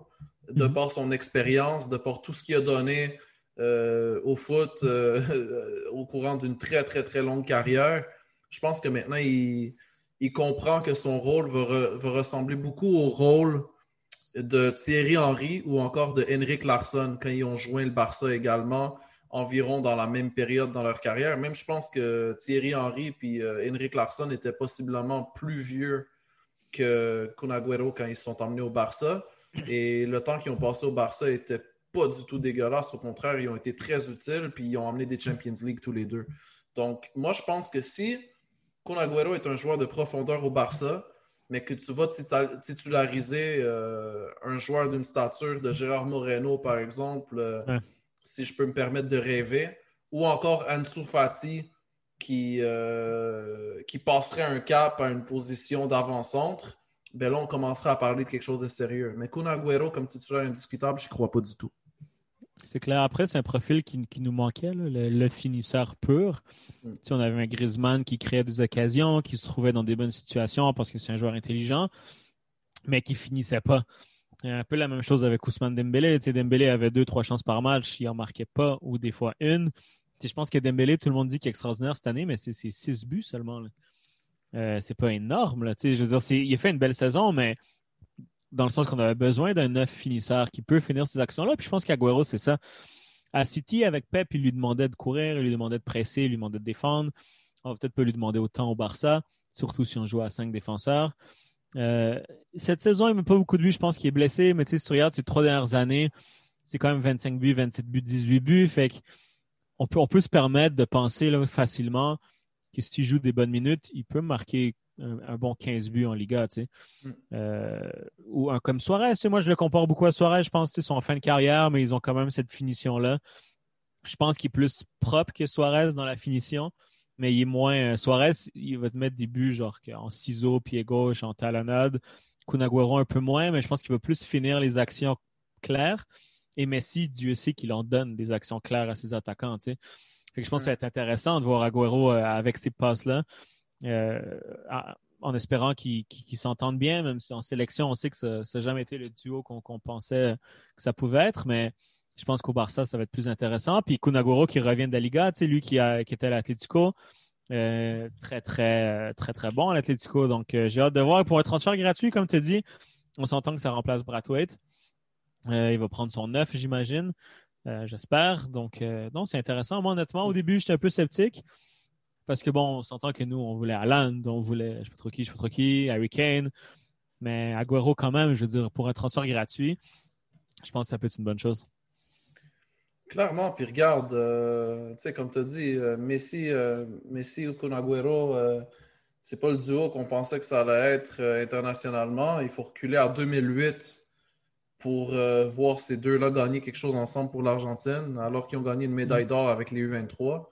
de Mhm. par son expérience, de par tout ce qu'il a donné euh, au foot au courant d'une très très très longue carrière. Je pense que maintenant il, il comprend que son rôle va, re- va ressembler beaucoup au rôle de Thierry Henry ou encore de Henrik Larsson quand ils ont joint le Barça également environ dans la même période dans leur carrière. Même je pense que Thierry Henry puis euh, Henrik Larsson étaient possiblement plus vieux que Kun Agüero quand ils se sont emmenés au Barça. Et le temps qu'ils ont passé au Barça était pas du tout dégueulasse. Au contraire, ils ont été très utiles puis ils ont amené des Champions League tous les deux. Donc, moi, je pense que si Kun Agüero est un joueur de profondeur au Barça, mais que tu vas titulariser euh, un joueur d'une stature de Gérard Moreno, par exemple, euh, Ouais. si je peux me permettre de rêver, ou encore Ansu Fati qui, euh, qui passerait un cap à une position d'avant-centre, ben là, on commencerait à parler de quelque chose de sérieux. Mais Kun Agüero, comme titulaire indiscutable, je crois pas du tout. C'est clair. Après, c'est un profil qui, qui nous manquait, là, le, le finisseur pur. Mm. Tu sais, on avait un Griezmann qui créait des occasions, qui se trouvait dans des bonnes situations parce que c'est un joueur intelligent, mais qui finissait pas. C'est un peu la même chose avec Ousmane Dembélé. Tu sais, Dembélé avait deux, trois chances par match, il en marquait pas, ou des fois une. Tu sais, je pense que Dembélé, tout le monde dit qu'il est extraordinaire cette année, mais c'est c'est six buts seulement. Euh, c'est pas énorme. Là, je veux dire, il a fait une belle saison, mais dans le sens qu'on avait besoin d'un neuf finisseur qui peut finir ces actions-là. Puis je pense qu'Aguero, c'est ça. À City, avec Pep, il lui demandait de courir, il lui demandait de presser, il lui demandait de défendre. On va peut-être pas lui demander autant au Barça, surtout si on joue à cinq défenseurs. Euh, cette saison, il met pas beaucoup de buts. Je pense qu'il est blessé, mais tu sais, si tu regardes ces trois dernières années, c'est quand même 25 buts, 27 buts, 18 buts. Fait que on peut, on peut se permettre de penser facilement que si tu joues des bonnes minutes, il peut marquer un, un bon 15 buts en Liga, tu sais. Mm. Euh, ou un comme Suarez, moi je le compare beaucoup à Suarez, je pense qu'ils sont en fin de carrière, mais ils ont quand même cette finition-là. Je pense qu'il est plus propre que Suarez dans la finition, mais il est moins. euh, Suarez, il va te mettre des buts genre en ciseaux, pied gauche, en talonnade. Kunagüero un peu moins, mais je pense qu'il va plus finir les actions claires. Et Messi, Dieu sait qu'il en donne des actions claires à ses attaquants, tu sais. Fait que je pense que ça va être intéressant de voir Agüero euh, avec ces passes-là, euh, en espérant qu'ils qu'ils s'entendent bien, même si en sélection, on sait que ça n'a jamais été le duo qu'on pensait que ça pouvait être, mais je pense qu'au Barça, ça va être plus intéressant. Puis Kunagüero qui revient de la Liga, tu sais, lui qui, a, qui était à l'Atlético, euh, très, très, très, très bon à l'Atlético. Donc, euh, j'ai hâte de voir. Pour un transfert gratuit, comme tu dis, on s'entend que ça remplace Brathwaite. Euh, il va prendre son neuf, j'imagine. Euh, J'espère. Donc, euh, non, c'est intéressant. Moi, honnêtement, au début, j'étais un peu sceptique. Parce que bon, on s'entend que nous, on voulait Alan, on voulait, je sais pas trop qui, je sais pas trop qui, Harry Kane. Mais Agüero, quand même, je veux dire, pour un transfert gratuit, je pense que ça peut être une bonne chose. Clairement, puis regarde, euh, tu sais, comme tu as dit, euh, Messi, euh, Messi ou Kun Agüero, euh, c'est pas le duo qu'on pensait que ça allait être internationalement. Il faut reculer à 2008 pour euh, voir ces deux-là gagner quelque chose ensemble pour l'Argentine, alors qu'ils ont gagné une médaille d'or avec les U23.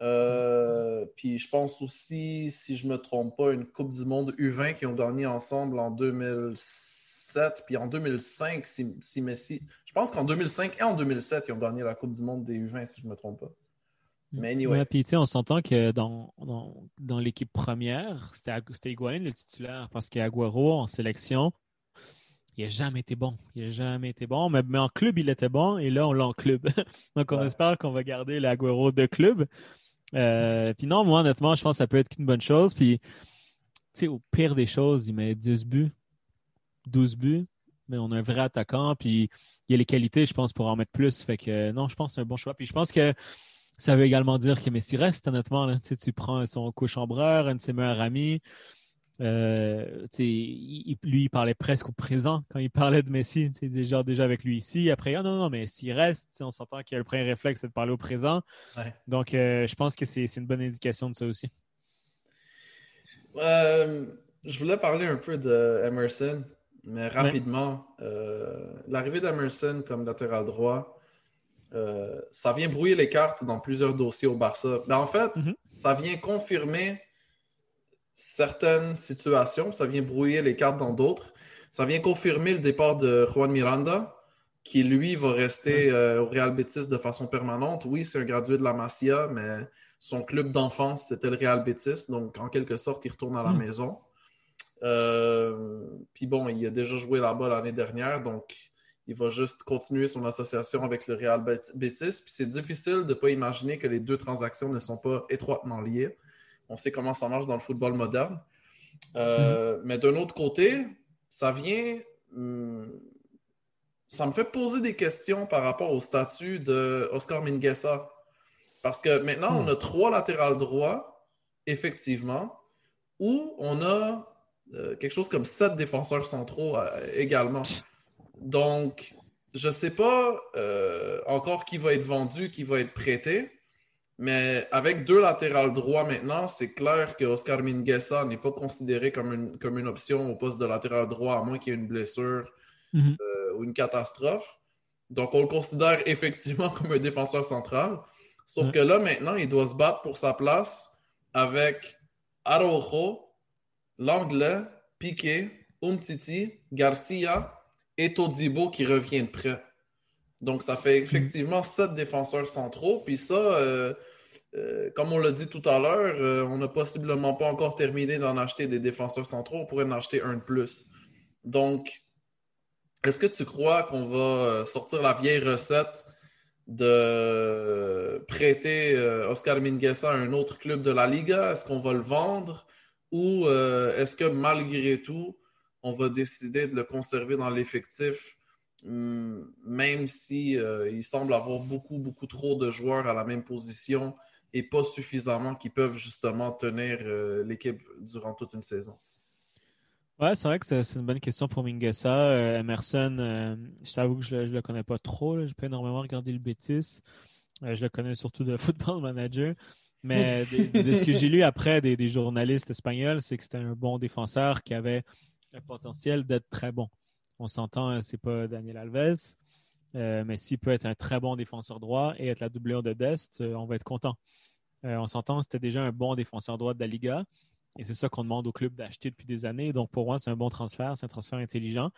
Euh, puis je pense aussi, si je me trompe pas, une Coupe du Monde U20 qui ont gagné ensemble en 2007, puis en 2005, si, si Messi. Je pense qu'en 2005 et en 2007, ils ont gagné la Coupe du Monde des U20, si je me trompe pas. Mais anyway. Ouais, puis tu sais, on s'entend que dans, dans, dans l'équipe première, c'était Higuaín le titulaire parce qu'Aguero en sélection, il n'a jamais été bon. Il n'a jamais été bon, mais, mais en club, il était bon et là, on l'a en club. Donc, on Ouais. espère qu'on va garder l'Aguero de club. Euh, puis non, moi, honnêtement, je pense que ça peut être qu'une bonne chose. Puis, tu sais, au pire des choses, il met 10 buts, 12 buts, mais on a un vrai attaquant, puis il y a les qualités, je pense, pour en mettre plus. Fait que non, je pense que c'est un bon choix. Puis je pense que ça veut également dire que Messi reste, honnêtement. Là. Tu, sais, tu prends son co-chambreur, un de ses meilleurs amis. Euh, il- il- lui, il parlait presque au présent quand il parlait de Messi. Tu sais, déjà, déjà avec lui ici. Après, ah non, non, mais s'il reste, on s'entend qu'il a le premier réflexe, c'est de parler au présent. Ouais. Donc, euh, je pense que c'est une bonne indication de ça aussi. Euh, je voulais parler un peu de Emerson, mais rapidement. Euh, L'arrivée d'Emerson comme latéral droit, euh, ça vient brouiller les cartes dans plusieurs dossiers au Barça. Ben, en fait, Mhm. ça vient confirmer certaines situations, ça vient brouiller les cartes dans d'autres. Ça vient confirmer le départ de Juan Miranda, qui lui va rester euh, au Real Betis de façon permanente. Oui, c'est un gradué de la Masia, mais son club d'enfance, c'était le Real Betis. Donc, en quelque sorte, il retourne à la Mm. maison. Euh, Puis bon, il a déjà joué là-bas l'année dernière, donc il va juste continuer son association avec le Real Bet- Betis. Puis c'est difficile de ne pas imaginer que les deux transactions ne sont pas étroitement liées. On sait comment ça marche dans le football moderne. Euh, Mais d'un autre côté, ça vient. hum, ça me fait poser des questions par rapport au statut de Oscar Mingueza. Parce que maintenant, on a trois latérales droits, effectivement, où on a euh, quelque chose comme sept défenseurs centraux euh, également. Donc, je ne sais pas euh, encore qui va être vendu, qui va être prêté, mais avec deux latérales droits maintenant, c'est clair que Oscar Mingueza n'est pas considéré comme une, comme une option au poste de latéral droit, à moins qu'il y ait une blessure Mhm. euh, ou une catastrophe. Donc, on le considère effectivement comme un défenseur central. Sauf Ouais. que là, maintenant, il doit se battre pour sa place avec Araujo, Langlais, Piqué, Umtiti, Garcia et Todibo qui revient de près. Donc, ça fait effectivement sept défenseurs centraux. Puis ça, euh, euh, comme on l'a dit tout à l'heure, euh, on n'a possiblement pas encore terminé d'en acheter des défenseurs centraux. On pourrait en acheter un de plus. Donc, est-ce que tu crois qu'on va sortir la vieille recette de prêter Oscar Mingueza à un autre club de la Liga? Est-ce qu'on va le vendre? Ou est-ce que malgré tout, on va décider de le conserver dans l'effectif, même si euh, il semble avoir beaucoup, beaucoup trop de joueurs à la même position et pas suffisamment qui peuvent justement tenir euh, l'équipe durant toute une saison? Ouais, c'est vrai que c'est une bonne question pour Minguesa. Euh, Emerson, je t'avoue que je le, je le connais pas trop. Je peux énormément regarder le Betis. Euh, je le connais surtout de Football Manager. Mais de, de ce que j'ai lu après des, des journalistes espagnols, c'est que c'était un bon défenseur qui avait un potentiel d'être très bon. On s'entend, hein, c'est pas Daniel Alves, euh, mais s'il peut être un très bon défenseur droit et être la doublure de Dest, euh, on va être content. Euh, on s'entend, c'était déjà un bon défenseur droit de la Liga. Et c'est ça qu'on demande au club d'acheter depuis des années. Donc, pour moi, c'est un bon transfert. C'est un transfert intelligent.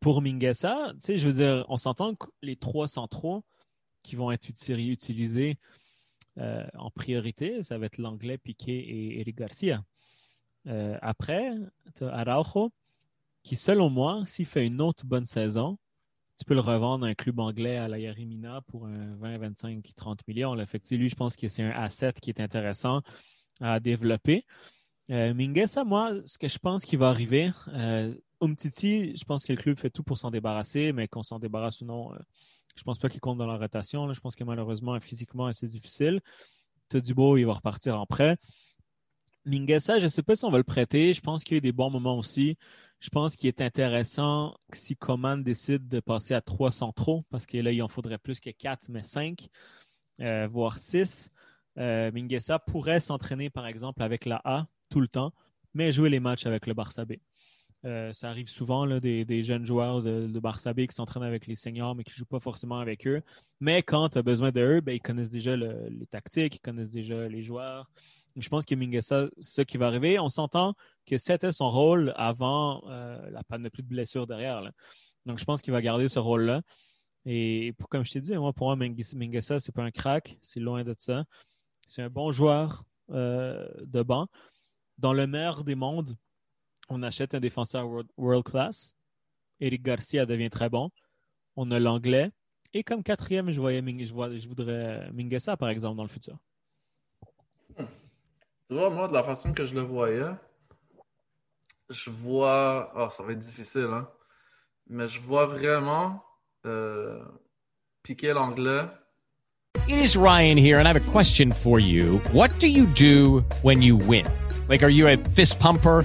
Pour sais, je veux dire, on s'entend que les trois centraux qui vont être uti- utilisés en priorité, ça va être l'anglais Piqué et Eric Garcia. Après, Araujo, qui, selon moi, s'il fait une autre bonne saison, tu peux le revendre à un club anglais à la Yarimina pour un 20, 25, 30 millions. Là. Lui, je pense que c'est un asset qui est intéressant à développer. Euh, moi, ce que je pense qui va arriver, euh, Umtiti, je pense que le club fait tout pour s'en débarrasser, mais qu'on s'en débarrasse ou non, euh, je pense pas qu'il compte dans la rotation. Je pense que malheureusement, physiquement, c'est difficile. Dubo, il va repartir en prêt. Minguesa, je ne sais pas si on va le prêter. Je pense qu'il y a eu des bons moments aussi. Je pense qu'il est intéressant que si Coman décide de passer à trois centraux, parce que là, il en faudrait plus que quatre, mais cinq, euh, voire six. Euh, pourrait s'entraîner, par exemple, avec la A tout le temps, mais jouer les matchs avec le Barça B. Euh, ça arrive souvent, des, jeunes joueurs de, Barça B qui s'entraînent avec les seniors, mais qui ne jouent pas forcément avec eux. Mais quand tu as besoin d'eux, ben, ils connaissent déjà le- les tactiques, ils connaissent déjà les joueurs. Je pense que Minguesa, c'est ce qui va arriver. On s'entend que c'était son rôle avant euh, la panoplie de blessures derrière. Donc, je pense qu'il va garder ce rôle-là. Et comme je t'ai dit, moi, pour moi, Minguesa, c'est pas un crack. C'est loin de ça. C'est un bon joueur euh, de banc. Dans le meilleur des mondes, on achète un défenseur world, world class. Eric Garcia devient très bon. On a l'anglais. Et comme quatrième, je, voyais je, voudrais Minguesa, par exemple, dans le futur. Moi, de la façon que je le voyais, je vois. Ah, ça va être difficile, hein. Mais je vois vraiment euh, piquer l'anglais. It is Ryan here, and I have a question for you. What do you do when you win? Like, are you a fist pumper?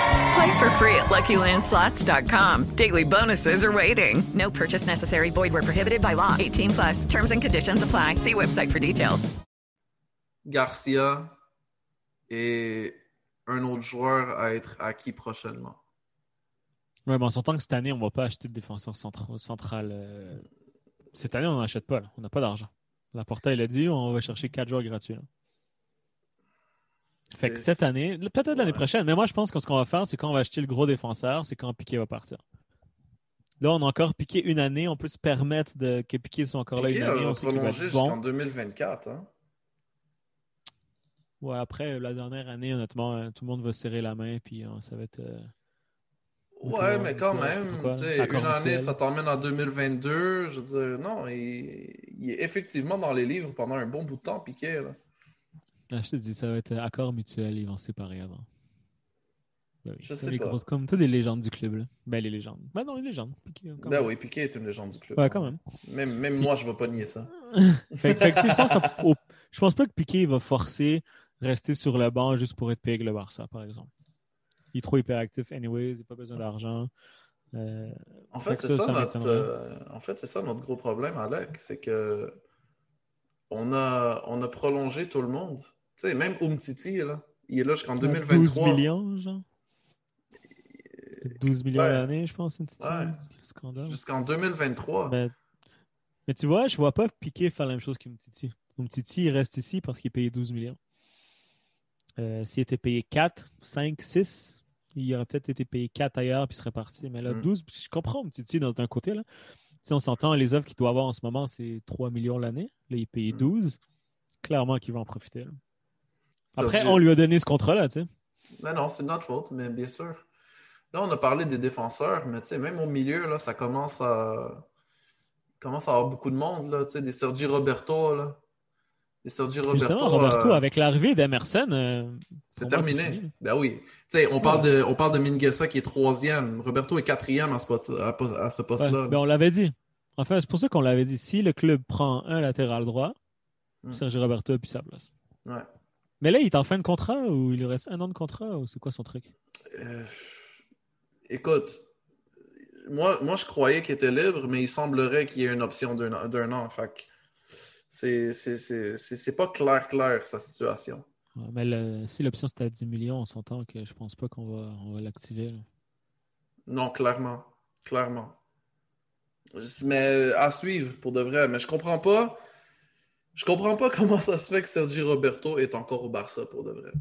Play for free at LuckyLandSlots.com. Daily bonuses are waiting. No purchase necessary. Void where prohibited by law. 18 plus. Terms and conditions apply. See website for details. Garcia et un autre joueur à être acquis prochainement. Ouais, mais on s'entend que cette année, on ne va pas acheter de défenseur centra- central. euh, Cette année, on n'en achète pas. là. On n'a pas d'argent. La Porta, il a dit, on va chercher quatre joueurs gratuits. là. Fait que cette année, peut-être l'année prochaine, mais moi, je pense que ce qu'on va faire, c'est quand on va acheter le gros défenseur, c'est quand Piqué va partir. Là, on a encore Piqué une année. On peut se permettre de... que Piqué soit encore Piqué là une année. On être jusqu'en bon. 2024. Hein? Ouais, après, la dernière année, honnêtement, euh, tout le monde va se serrer la main, puis euh, ça va être... euh, Ouais, mais quand même, une année, ça t'emmène en 2022. Je veux dire, non, il, il est effectivement dans les livres pendant un bon bout de temps, Piqué. Là. Ah, je te dis, ça va être accord mutuel, ils vont se séparer avant. Ben oui, Je sais les pas. grosses- comme toutes les légendes du club. Là. Ben, les légendes. Ben non, les légendes. Piqué, Ben même. oui, Piqué est une légende du club. Ouais, quand même. Même, même moi, je ne vais pas nier ça. Fait, fait que si je pense, à- au- je pense pas que Piqué va forcer rester sur le banc juste pour être payé avec le Barça, par exemple. Il est trop hyperactif anyways, il n'a pas besoin d'argent. Euh, En Fait c'est ça, notre, euh, en fait, c'est ça notre gros problème, Alec. C'est que on a, on a prolongé tout le monde. Tu sais, même Umtiti, là, il est là jusqu'en 12 2023. millions, genre. 12 millions l'année, je pense, petite Ouais. Jusqu'en 2023. Mais, mais tu vois, je vois pas Piqué faire la même chose qu'Umtiti. Umtiti, il reste ici parce qu'il est payé 12 millions. Euh, S'il était payé 4, 5, 6, il aurait peut-être été payé 4 ailleurs puis il serait parti. Mais là, Mm. 12, je comprends Umtiti dans- d'un côté. Là. Si on s'entend, les offres qu'il doit avoir en ce moment, c'est 3 millions l'année. Là, il est payé Mm. 12. Clairement qu'il va en profiter. là. Après, on lui a donné ce contrat-là, tu sais. Non, non, c'est de notre faute, mais bien sûr. Là, on a parlé des défenseurs, mais tu sais, même au milieu, là, ça commence à commence à avoir beaucoup de monde, là, tu sais, des Sergi Roberto, là. Des Sergi Roberto. Justement, Roberto, euh, avec l'arrivée d'Emerson, euh, c'est terminé. fini. ben oui. Tu sais, on parle de, on parle de Minguesa qui est troisième. Roberto est quatrième à ce, poste- à, pos- à ce Ouais, poste-là. ben, on l'avait dit. En fait, c'est pour ça qu'on l'avait dit. Si le club prend un latéral droit, Hmm. Sergi Roberto a plus sa place. Ouais. Mais là, il est en fin de contrat ou il lui reste un an de contrat ou c'est quoi son truc? Euh, écoute, moi, moi, je croyais qu'il était libre, mais il semblerait qu'il y ait une option d'un an-. Fait c'est- pas clair, clair, sa situation. Ouais, mais le- si l'option c'était à 10 millions, on s'entend que je pense pas qu'on va, on va l'activer. Non, clairement. Clairement. Mais à suivre, pour de vrai. Mais je comprends pas. Je comprends pas comment ça se fait que Sergi Roberto est encore au Barça, pour de vrai.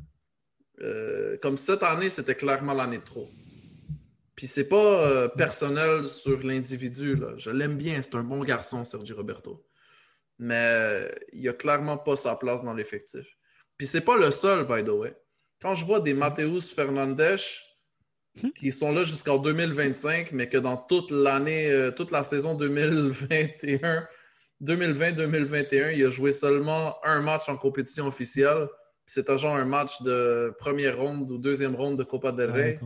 Euh, comme cette année, c'était clairement l'année de trop. Puis c'est pas euh, personnel sur l'individu. là. Je l'aime bien, c'est un bon garçon, Sergi Roberto. Mais il a clairement pas sa place dans l'effectif. Puis c'est pas le seul, by the way. Quand je vois des Mateus Fernandes qui sont là jusqu'en 2025, mais que dans toute l'année, euh, toute la saison 2021, 2020-2021, il a joué seulement un match en compétition officielle. C'était genre un match de première ronde ou deuxième ronde de Copa del Rey.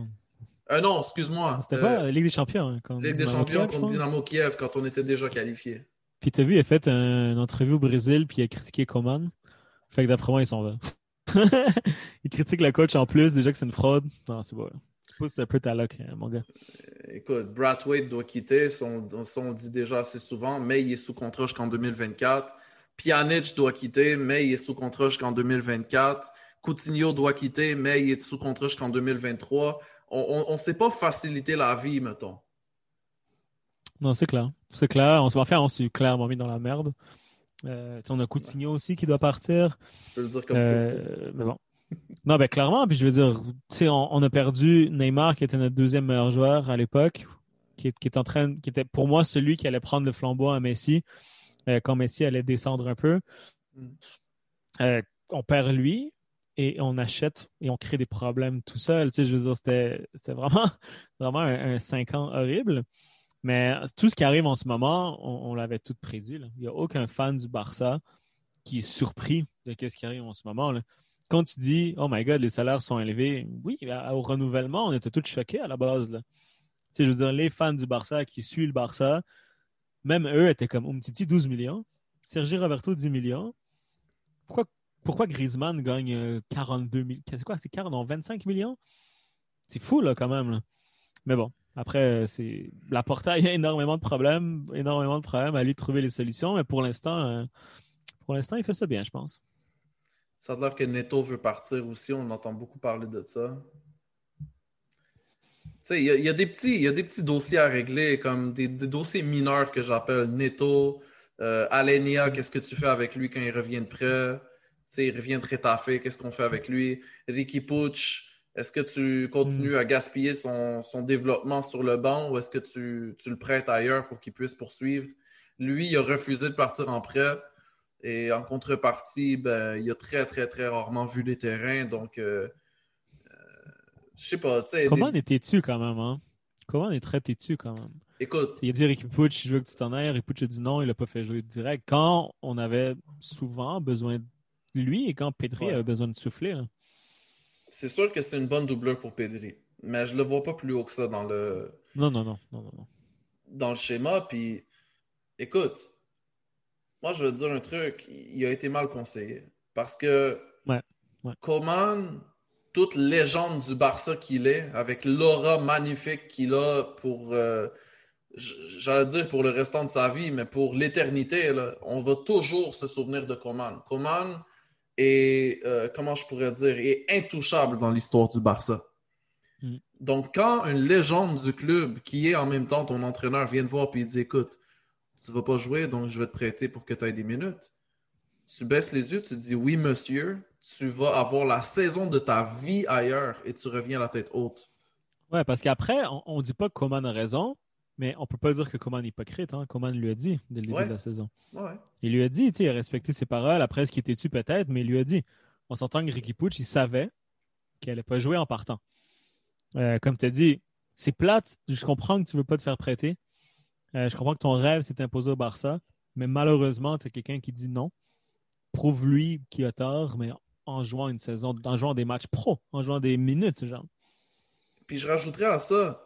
Euh, non, excuse-moi. C'était Euh, pas euh, Ligue des Champions. hein, contre Ligue des champions Kiev, contre. Dynamo Kiev quand on était déjà qualifié. Puis t'as vu, il a fait un- une entrevue au Brésil, puis il a critiqué Coman. Fait que d'après moi, il s'en va. il critique le coach en plus, déjà que c'est une fraude. Non, c'est pas. Tu pousses un peu ta hein, mon gars. Écoute, Brathwaite doit quitter, ça on, dit déjà assez souvent, mais il est sous contrat jusqu'en 2024. Pjanic doit quitter, mais il est sous contrat jusqu'en 2024. Coutinho doit quitter, mais il est sous contrat jusqu'en 2023. On ne sait pas faciliter la vie, mettons. Non, c'est clair. C'est clair. On s'est enfin, on s'est clairement mis dans la merde. Euh, on a Coutinho aussi qui doit partir. Tu peux le dire comme ça aussi. Euh, mais bon. Non, ben clairement, puis je veux dire, on, on a perdu Neymar, qui était notre deuxième meilleur joueur à l'époque, qui, est- qui est en train, qui était pour moi celui qui allait prendre le flambeau à Messi, euh, quand Messi allait descendre un peu. Mm. Euh, on perd lui et on achète et on crée des problèmes tout seul. Tu sais, je veux dire, c'était, c'était vraiment, vraiment un, un cinq ans horrible. Mais tout ce qui arrive en ce moment, on, on l'avait tout prédit. là. Il n'y a aucun fan du Barça qui est surpris de ce qui arrive en ce moment. là. Quand tu dis, oh my god, les salaires sont élevés, oui, au renouvellement, on était tous choqués à la base. Tu je veux dire, les fans du Barça qui suivent le Barça, même eux étaient comme Umtiti, 12 millions. Sergi Roberto, 10 millions. Pourquoi, pourquoi Griezmann gagne euh, 42 millions? C'est quoi? C'est 40, non, 25 millions? C'est fou, là, quand même. Mais bon, après, euh, c'est la Porta, y a énormément de problèmes, énormément de problèmes à lui trouver les solutions, mais pour l'instant, euh, pour l'instant, il fait ça bien, je pense. Ça a l'air que Neto veut partir aussi. On entend beaucoup parler de ça. Tu sais, il y, a- il y a des petits, y a des petits dossiers à régler, comme des, des dossiers mineurs que j'appelle Neto, euh, Alenia, qu'est-ce que tu fais avec lui quand il revient de prêt? Tu sais, il revient de rétafé, qu'est-ce qu'on fait avec lui? Ricky Puch, est-ce que tu continues à gaspiller son, son développement sur le banc ou est-ce que tu, tu le prêtes ailleurs pour qu'il puisse poursuivre? Lui, il a refusé de partir en prêt. Et en contrepartie, ben, il a très, très, très rarement vu les terrains. Donc, euh, euh, je sais pas. Comment des- on est têtu quand même, hein? Comment on est très têtu quand même? Écoute, Il a dit Ricky Pucci, je veux que tu t'en ailles. Ricky Pucci a dit non, il n'a pas fait jouer direct. Quand on avait souvent besoin de lui et quand Pedri Ouais. avait besoin de souffler. là. c'est sûr que c'est une bonne doubleur pour Pedri. Mais je le vois pas plus haut que ça dans le, Non, non, non, non, non, non. dans le schéma. Puis, écoute, moi, je veux dire un truc. Il a été mal conseillé. Parce que Ouais, ouais. Coman, toute légende du Barça qu'il est, avec l'aura magnifique qu'il a pour, euh, j'allais dire pour le restant de sa vie, mais pour l'éternité, on va toujours se souvenir de Coman. Coman est, euh, comment je pourrais dire, est intouchable dans l'histoire du Barça. Mm. Donc, quand une légende du club, qui est en même temps ton entraîneur, vient te voir et il dit Écoute, tu vas pas jouer, donc je vais te prêter pour que tu aies des minutes. Tu baisses les yeux, tu dis Oui, monsieur, tu vas avoir la saison de ta vie ailleurs et tu reviens la tête haute. Ouais, parce qu'après, on, on dit pas que Coman a raison, Mais on peut pas dire que Coman est hypocrite. Hein. Coman lui a dit dès le début Ouais. de la saison. Ouais. Il lui a dit, tu sais, il a respecté ses paroles. Après, ce qui était tu peut-être, mais il lui a dit. On s'entend que Ricky Pucci, il savait qu'il allait pas jouer en partant. Euh, comme tu as dit, c'est plate. Je comprends que tu veux pas te faire prêter. Euh, je comprends que ton rêve s'est imposé au Barça. Mais malheureusement, tu as quelqu'un qui dit non. Prouve-lui qu'il a tort, mais en jouant une saison, en jouant des matchs pro, en jouant des minutes, genre. Puis je rajouterais à ça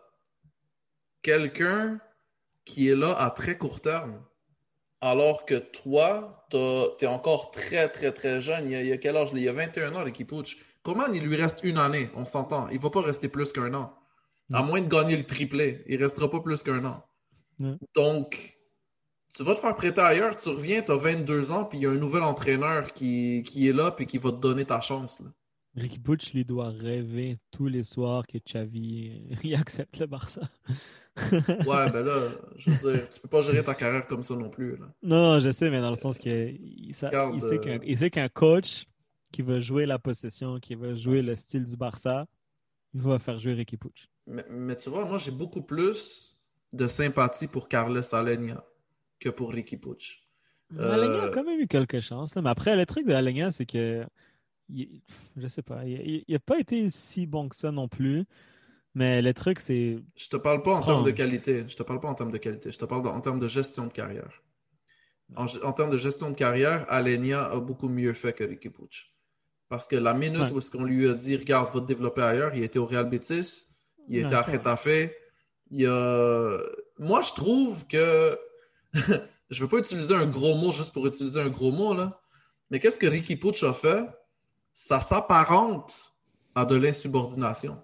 quelqu'un qui est là à très court terme. Alors que toi, tu es encore très, très, très jeune. Il y a, il y a quel âge? Il y a 21 ans, l'équipe Pucci. Comment il lui reste une année? On s'entend. Il va pas rester plus qu'un an. À moins de gagner le triplé. Il restera pas plus qu'un an. Donc, tu vas te faire prêter ailleurs, tu reviens, tu as 22 ans, puis il y a un nouvel entraîneur qui, qui est là, puis qui va te donner ta chance. là. Ricky Pucci, lui, doit rêver tous les soirs que Xavi il accepte le Barça. Ouais, ben là, je veux dire, tu peux pas gérer ta carrière comme ça non plus. Là. Non, non, je sais, mais dans le sens que il, ça- Regarde, il sait euh, qu'un il sait qu'un coach qui va jouer la possession, qui va jouer le style du Barça, il va faire jouer Ricky Pucci. Mais, mais tu vois, moi, j'ai beaucoup plus de sympathie pour Carlos Alenia que pour Ricky Pucci. Euh, Alenia a quand même eu quelques chances. là, mais après, le truc de Alenia, c'est que il- je sais pas, il n'a pas été si bon que ça non plus. Mais le truc, c'est. Je te parle pas en termes de qualité. Je te parle pas en termes de qualité. Je te parle en termes de gestion de carrière. En, en termes de gestion de carrière, Alenia a beaucoup mieux fait que Ricky Pucci. Parce que la minute Ouais. où est-ce qu'on lui a dit, regarde, va te développer ailleurs, il était au Real Betis, il Ouais, était à. Getafe. Il y a... Moi, je trouve que... je veux pas utiliser un gros mot juste pour utiliser un gros mot, là. Mais qu'est-ce que Ricky Pucci a fait? Ça s'apparente à de l'insubordination.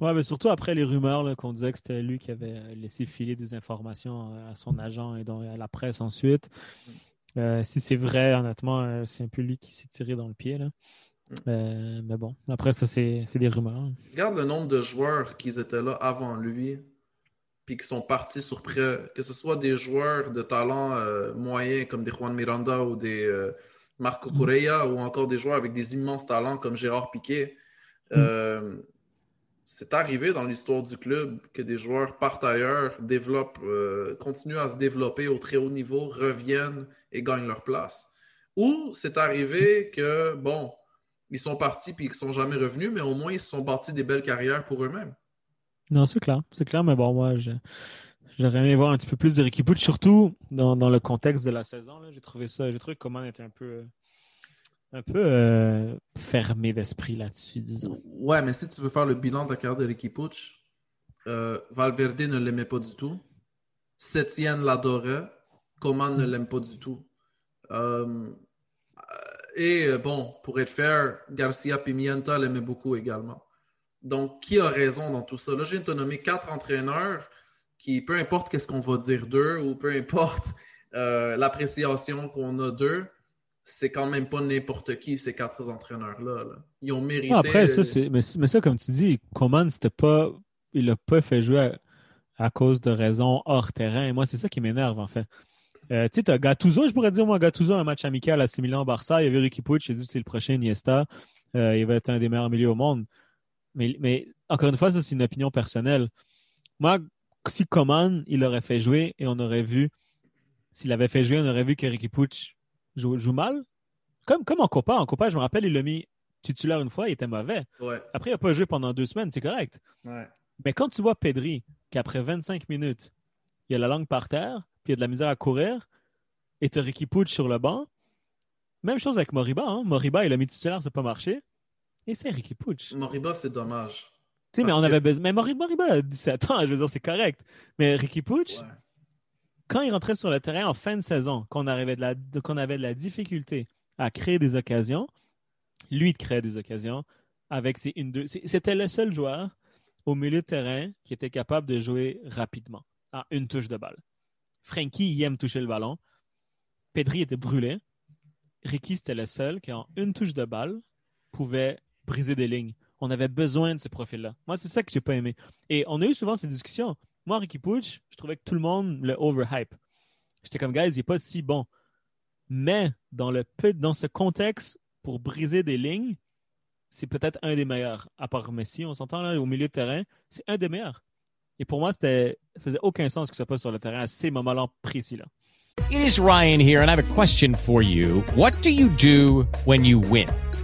Ouais, mais surtout après les rumeurs qu'on disait que c'était lui qui avait laissé filer des informations euh, à son agent et donc à la presse ensuite. Euh, si c'est vrai, honnêtement, euh, c'est un peu lui qui s'est tiré dans le pied. Là. Euh, mais bon, après ça, c'est des rumeurs. Regarde le nombre de joueurs qui étaient là avant lui, puis qui sont partis sur prêt, que ce soit des joueurs de talent euh, moyen comme des Juan Miranda ou des euh, Marco Correa, ou encore des joueurs avec des immenses talents comme Gérard Piquet. Euh, c'est arrivé dans l'histoire du club que des joueurs partent ailleurs, développent, continuent à se développer au très haut niveau, reviennent et gagnent leur place. Ou c'est arrivé que, bon, ils sont partis puis ils ne sont jamais revenus, mais au moins ils se sont bâtis des belles carrières pour eux-mêmes. Non, c'est clair. C'est clair, mais bon, moi, je- j'aurais aimé voir un petit peu plus de Ricky Pucci, surtout dans, dans le contexte de la saison. là. J'ai trouvé ça, j'ai trouvé que Coman était un peu, un peu euh, fermé d'esprit là-dessus, disons. Ouais, mais si tu veux faire le bilan de la carrière de Ricky Pucci, euh, Valverde ne l'aimait pas du tout. Sétienne l'adorait. Coman ne l'aime pas du tout. Euh, et euh, bon, pour être fair, Garcia Pimienta l'aimait beaucoup également. Donc, qui a raison dans tout ça? Là, je viens de te nommer quatre entraîneurs qui, peu importe qu'est-ce qu'on va dire d'eux ou peu importe euh, l'appréciation qu'on a d'eux, c'est quand même pas n'importe qui, ces quatre entraîneurs-là. là. Ils ont mérité. Ah, après, ça, c'est, mais, mais ça, comme tu dis, Coman, c'était pas, il l'a pas fait jouer à, à cause de raisons hors terrain. Et moi, c'est ça qui m'énerve, en fait. Euh, tu sais, t'as Gattuso, je pourrais dire, moi, Gattuso, un match amical à 6 Milan Barça, il y avait Ricky Pucci, j'ai dit c'est le prochain Iniesta, Euh, il va être un des meilleurs milieux au monde. Mais, mais encore une fois, ça, c'est une opinion personnelle. Moi, si Coman, il aurait fait jouer et on aurait vu, s'il avait fait jouer, on aurait vu que Ricky Pucci joue, joue mal. Comme, comme en Copa. En Copa, je me rappelle, il l'a mis titulaire une fois, il était mauvais. Ouais. Après, il n'a pas joué pendant deux semaines, c'est correct. Ouais. Mais quand tu vois Pedri, qu'après 25 minutes, il a la langue par terre, puis il a de la misère à courir, et tu as Ricky Pucci sur le banc, même chose avec Moriba. Hein? Moriba, il a mis titulaire, ça n'a pas marché. Et c'est Ricky Pucci. Moriba, c'est dommage. Tu sais, mais on que- avait besoin. Mais Moriba, Moriba a 17 ans, je veux dire, c'est correct. Mais Ricky Pucci, Ouais. quand il rentrait sur le terrain en fin de saison, qu'on arrivait de la, qu'on avait de la difficulté à créer des occasions, lui, il créait des occasions avec ses une deux. C'était le seul joueur au milieu de terrain qui était capable de jouer rapidement, à une touche de balle. Frankie, il aime toucher le ballon. Pedri était brûlé. Ricky, c'était le seul qui, en une touche de balle, pouvait briser des lignes. On avait besoin de ce profil-là. Moi, c'est ça que j'ai pas aimé. Et on a eu souvent ces discussions. Moi, Ricky Pucci, je trouvais que tout le monde le overhype. J'étais comme, guys, il n'est pas si bon. Mais dans, ce contexte, pour briser des lignes, c'est peut-être un des meilleurs. À part Messi, on s'entend là, au milieu de terrain, c'est un des meilleurs. Et pour moi, c'était faisait aucun sens que ce soit pas sur le terrain à ces moments-là précis-là. It is Ryan here, and I have a question for you. What do you do when you win?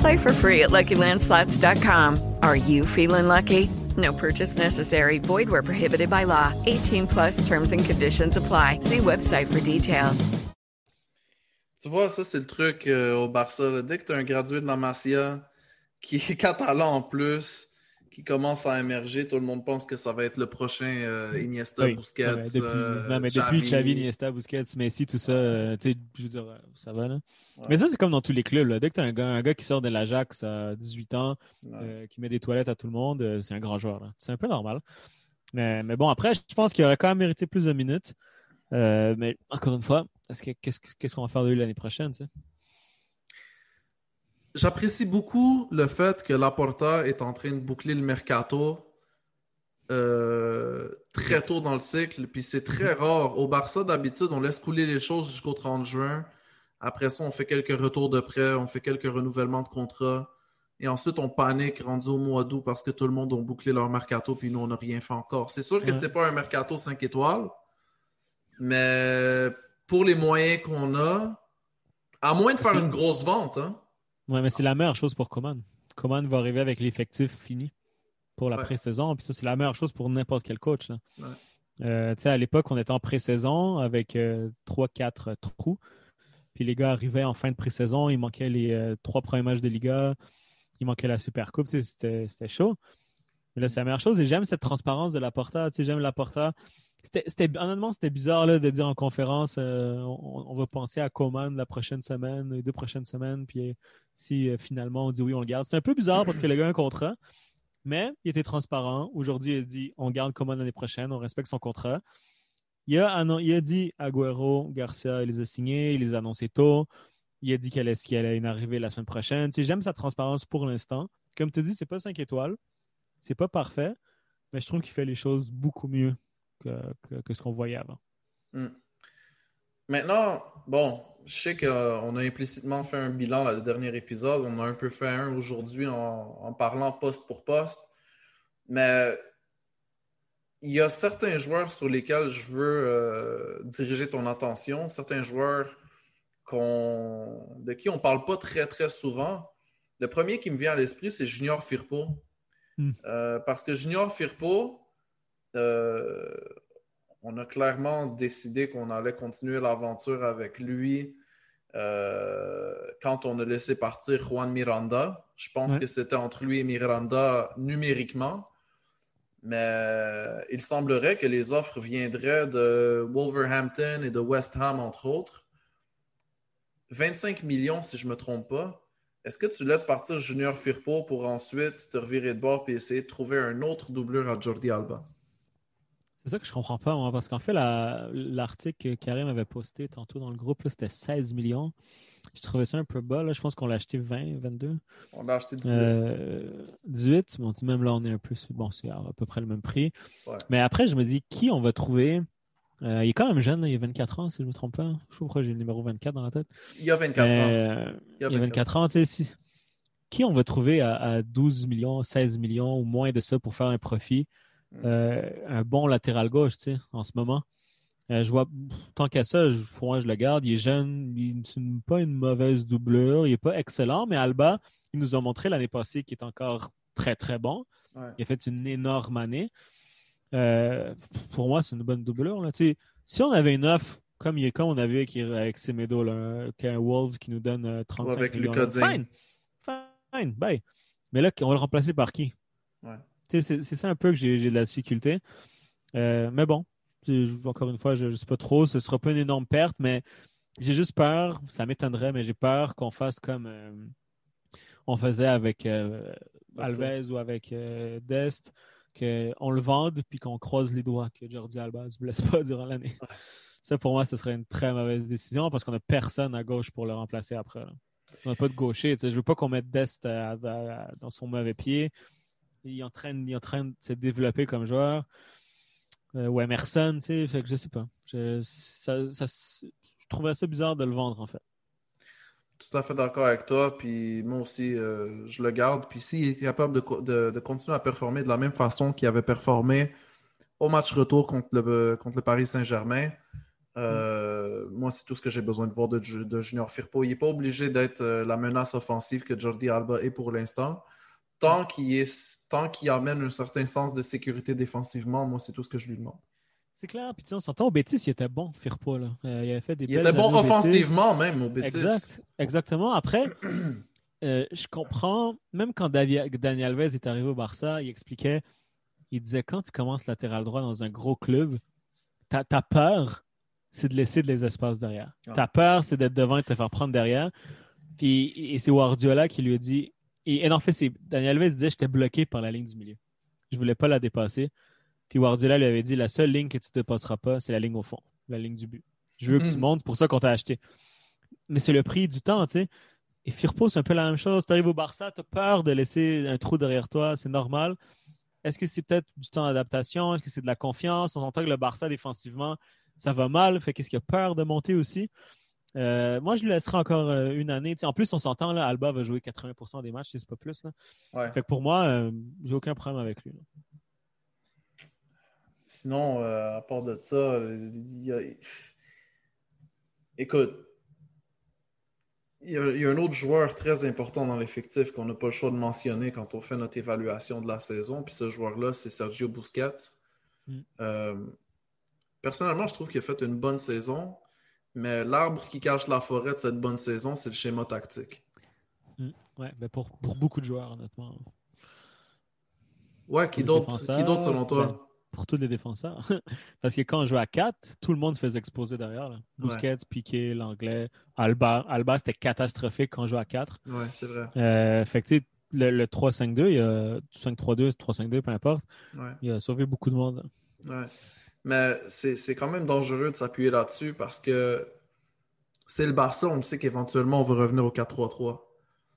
Play for free at LuckyLandSlots.com. Are you feeling lucky? No purchase necessary. Void where prohibited by law. 18 plus terms and conditions apply. See website for details. Tu vois, ça, c'est le truc euh, au Barça. là. Dès que tu as un gradué de la Masia qui est catalan en plus, qui commence à émerger, tout le monde pense que ça va être le prochain euh, Iniesta, Oui, Busquets, depuis, euh, non, mais depuis Xavi, Iniesta, Busquets, Messi, tout ça, euh, tu sais, je veux dire, euh, ça va, là. Mais ça, c'est comme dans tous les clubs, là. Dès que tu as un gars, un gars qui sort de l'Ajax à 18 ans, euh, qui met des toilettes à tout le monde, euh, c'est un grand joueur. C'est un peu normal. Mais, mais bon, après, je pense qu'il aurait quand même mérité plus de minutes. Euh, mais encore une fois, est-ce que- qu'est-ce qu'est-ce qu'on va faire de lui l'année prochaine, tu sais? J'apprécie beaucoup le fait que Laporta est en train de boucler le mercato euh, très tôt dans le cycle. Puis c'est très rare. Au Barça, d'habitude, on laisse couler les choses jusqu'au 30 juin. Après ça, on fait quelques retours de prêt, on fait quelques renouvellements de contrat. Et ensuite, on panique rendu au mois d'août parce que tout le monde a bouclé leur mercato, puis nous, on n'a rien fait encore. C'est sûr que Ouais. c'est pas un mercato 5 étoiles, mais pour les moyens qu'on a, à moins de faire une grosse vente, hein, Ouais, mais c'est la meilleure chose pour Coman. Coman va arriver avec l'effectif fini pour la Ouais. pré-saison. Puis ça, c'est la meilleure chose pour n'importe quel coach. là. Ouais. Euh, tu sais, à l'époque, on était en pré-saison avec 3-4 trous. Puis les gars arrivaient en fin de pré-saison. Il manquait les euh, trois premiers matchs de Liga. Il manquait la Super Coupe. C'était chaud. Mais là, c'est la meilleure chose. Et j'aime cette transparence de Laporta. Tu sais, J'aime Laporta. C'était, c'était- honnêtement, c'était bizarre là, de dire en conférence euh, on, va penser à Coman la prochaine semaine, les deux prochaines semaines. Puis si euh, finalement on dit oui, on le garde. C'est un peu bizarre parce que le gars a un contrat, mais il était transparent. Aujourd'hui, il a dit on garde Coman l'année prochaine, on respecte son contrat. Il a, il a dit Agüero, Garcia, il les a signés, il les a annoncés tôt. Il a dit qu'il allait, qu'il allait une arrivée la semaine prochaine. J'aime sa transparence pour l'instant. Comme tu dis, c'est pas 5 étoiles. C'est pas parfait, mais je trouve qu'il fait les choses beaucoup mieux que, que- que ce qu'on voyait avant. Hmm. Maintenant, bon, je sais qu'on a implicitement fait un bilan là, le dernier épisode. On a un peu fait un aujourd'hui en, en parlant poste pour poste. Mais il y a certains joueurs sur lesquels je veux euh, diriger ton attention, certains joueurs de qui on ne parle pas très, très souvent. Le premier qui me vient à l'esprit, c'est Junior Firpo. Hmm. Euh, parce que Junior Firpo, euh, on a clairement décidé qu'on allait continuer l'aventure avec lui euh, quand on a laissé partir Juan Miranda. Je pense Ouais. que c'était entre lui et Miranda numériquement. Mais il semblerait que les offres viendraient de Wolverhampton et de West Ham, entre autres. 25 millions, si je ne me trompe pas. Est-ce que tu laisses partir Junior Firpo pour ensuite te revirer de bord et essayer de trouver un autre doubleur à Jordi Alba? C'est ça que je comprends pas, moi, parce qu'en fait, la- l'article que Karim avait posté tantôt dans le groupe, là, c'était 16 millions. Je trouvais ça un peu bas. Là. Je pense qu'on l'a acheté 20, 22. On l'a acheté 18. Euh, 18. Bon, tu sais, même là, on est un peu. Bon, c'est à peu près le même prix. Ouais. Mais après, je me dis, qui on va trouver? Euh, Il est quand même jeune, là, il a 24 ans, si je ne me trompe pas. Je sais pas pourquoi j'ai le numéro 24 dans la tête. Il y a 24 ans. Euh, Il y a il y a 24 ans, tu sais, si- Qui on va trouver à, à 12 millions, 16 millions ou moins de ça pour faire un profit? Mm. Euh, un bon latéral gauche, tu sais, en ce moment. Euh, je vois, tant qu'à ça, je, pour moi, je le garde. Il est jeune, il n'est pas une mauvaise doublure, il n'est pas excellent, mais Alba, il nous a montré l'année passée qu'il est encore très, très bon. Ouais. Il a fait une énorme année. Euh, pour moi, c'est une bonne doublure. Là. Tu sais, si on avait une offre, comme, il est, comme on a vu avec, avec Semedo, là, qu'un Wolves qui nous donne euh, 35 Ou avec millions, Lucas là, Digne. fine, fine, bye. Mais là, on va le remplacer par qui? Ouais. C'est ça un peu que j'ai de la difficulté. Euh, mais bon, encore une fois, je ne sais pas trop. Ce ne sera pas une énorme perte, mais j'ai juste peur. Ça m'étonnerait, mais j'ai peur qu'on fasse comme euh, on faisait avec euh, Alves ou avec euh, Dest, qu'on le vende puis qu'on croise les doigts que Jordi Alba ne se blesse pas durant l'année. Ça, pour moi, ce serait une très mauvaise décision parce qu'on n'a personne à gauche pour le remplacer après. là. On n'a pas de gaucher. Je veux pas qu'on mette Dest à- à- à- dans son mauvais pied. Il est en train, il est en train de se développer comme joueur. Euh, ou Emerson, tu sais. Fait que je sais pas. Je, ça, ça- je trouverais ça bizarre de le vendre, en fait. Tout à fait d'accord avec toi. Puis moi aussi, euh, je le garde. Puis s'il est capable de, co- de- de continuer à performer de la même façon qu'il avait performé au match retour contre le, contre le Paris Saint-Germain, euh, moi, c'est tout ce que j'ai besoin de voir de, Ju- de Junior Firpo. Il n'est pas obligé d'être euh, la menace offensive que Jordi Alba est pour l'instant. Tant qu'il est, tant qu'il amène un certain sens de sécurité défensivement, moi, c'est tout ce que je lui demande. C'est clair. Puis on s'entend au Betis, il était bon, Firpo. Là. Euh, il avait fait des Il était bon offensivement même au Betis. Exact. Exactement. Après, euh, je comprends, même quand Davi- Dani Alves est arrivé au Barça, il expliquait, il disait quand tu commences latéral droit dans un gros club, ta, ta peur, c'est de laisser des espaces derrière. Ah. Ta peur, c'est d'être devant et de te faire prendre derrière. Puis, et c'est Guardiola qui lui a dit, et, et en fait, c'est Dani Alves disait, j'étais bloqué par la ligne du milieu. Je voulais pas la dépasser. Puis Guardiola lui avait dit, la seule ligne que tu ne dépasseras pas, c'est la ligne au fond, la ligne du but. Je veux que tu Mhm. montes, c'est pour ça qu'on t'a acheté. Mais c'est le prix du temps, tu sais. Et Firpo, c'est un peu la même chose. Tu arrives au Barça, tu as peur de laisser un trou derrière toi, c'est normal. Est-ce que c'est peut-être du temps d'adaptation? Est-ce que c'est de la confiance? On entend que le Barça, défensivement, ça va mal. Fait qu'est-ce qu'il a peur de monter aussi? Euh, moi, je lui laisserai encore euh, une année. En plus, on s'entend, là, Alba va jouer 80% des matchs, si c'est pas plus. Là. Ouais. Fait que pour moi, euh, j'ai aucun problème avec lui. là. Sinon, euh, à part de ça, il y a- écoute, il y, a, il y a un autre joueur très important dans l'effectif qu'on n'a pas le choix de mentionner quand on fait notre évaluation de la saison. Puis ce joueur-là, c'est Sergio Busquets. Mm. Personnellement, je trouve qu'il a fait une bonne saison, mais l'arbre qui cache la forêt de cette bonne saison, c'est le schéma tactique. Mm. Ouais, ben pour, pour beaucoup de joueurs, honnêtement. Ouais, qui d'autre selon toi? ben, pour tous les défenseurs. Parce que quand on jouait à 4, tout le monde se faisait exposer derrière. là. Busquets, Piqué, l'anglais, Alba. Alba, c'était catastrophique quand on jouait à 4. Ouais, c'est vrai. Euh, fait que tu sais, le, le 3-5-2, il y a 5-3-2, 3-5-2, peu importe. Ouais. Il a sauvé beaucoup de monde. Ouais. Mais c'est quand même dangereux de s'appuyer là-dessus parce que c'est le Barça, on sait qu'éventuellement on va revenir au 4-3-3.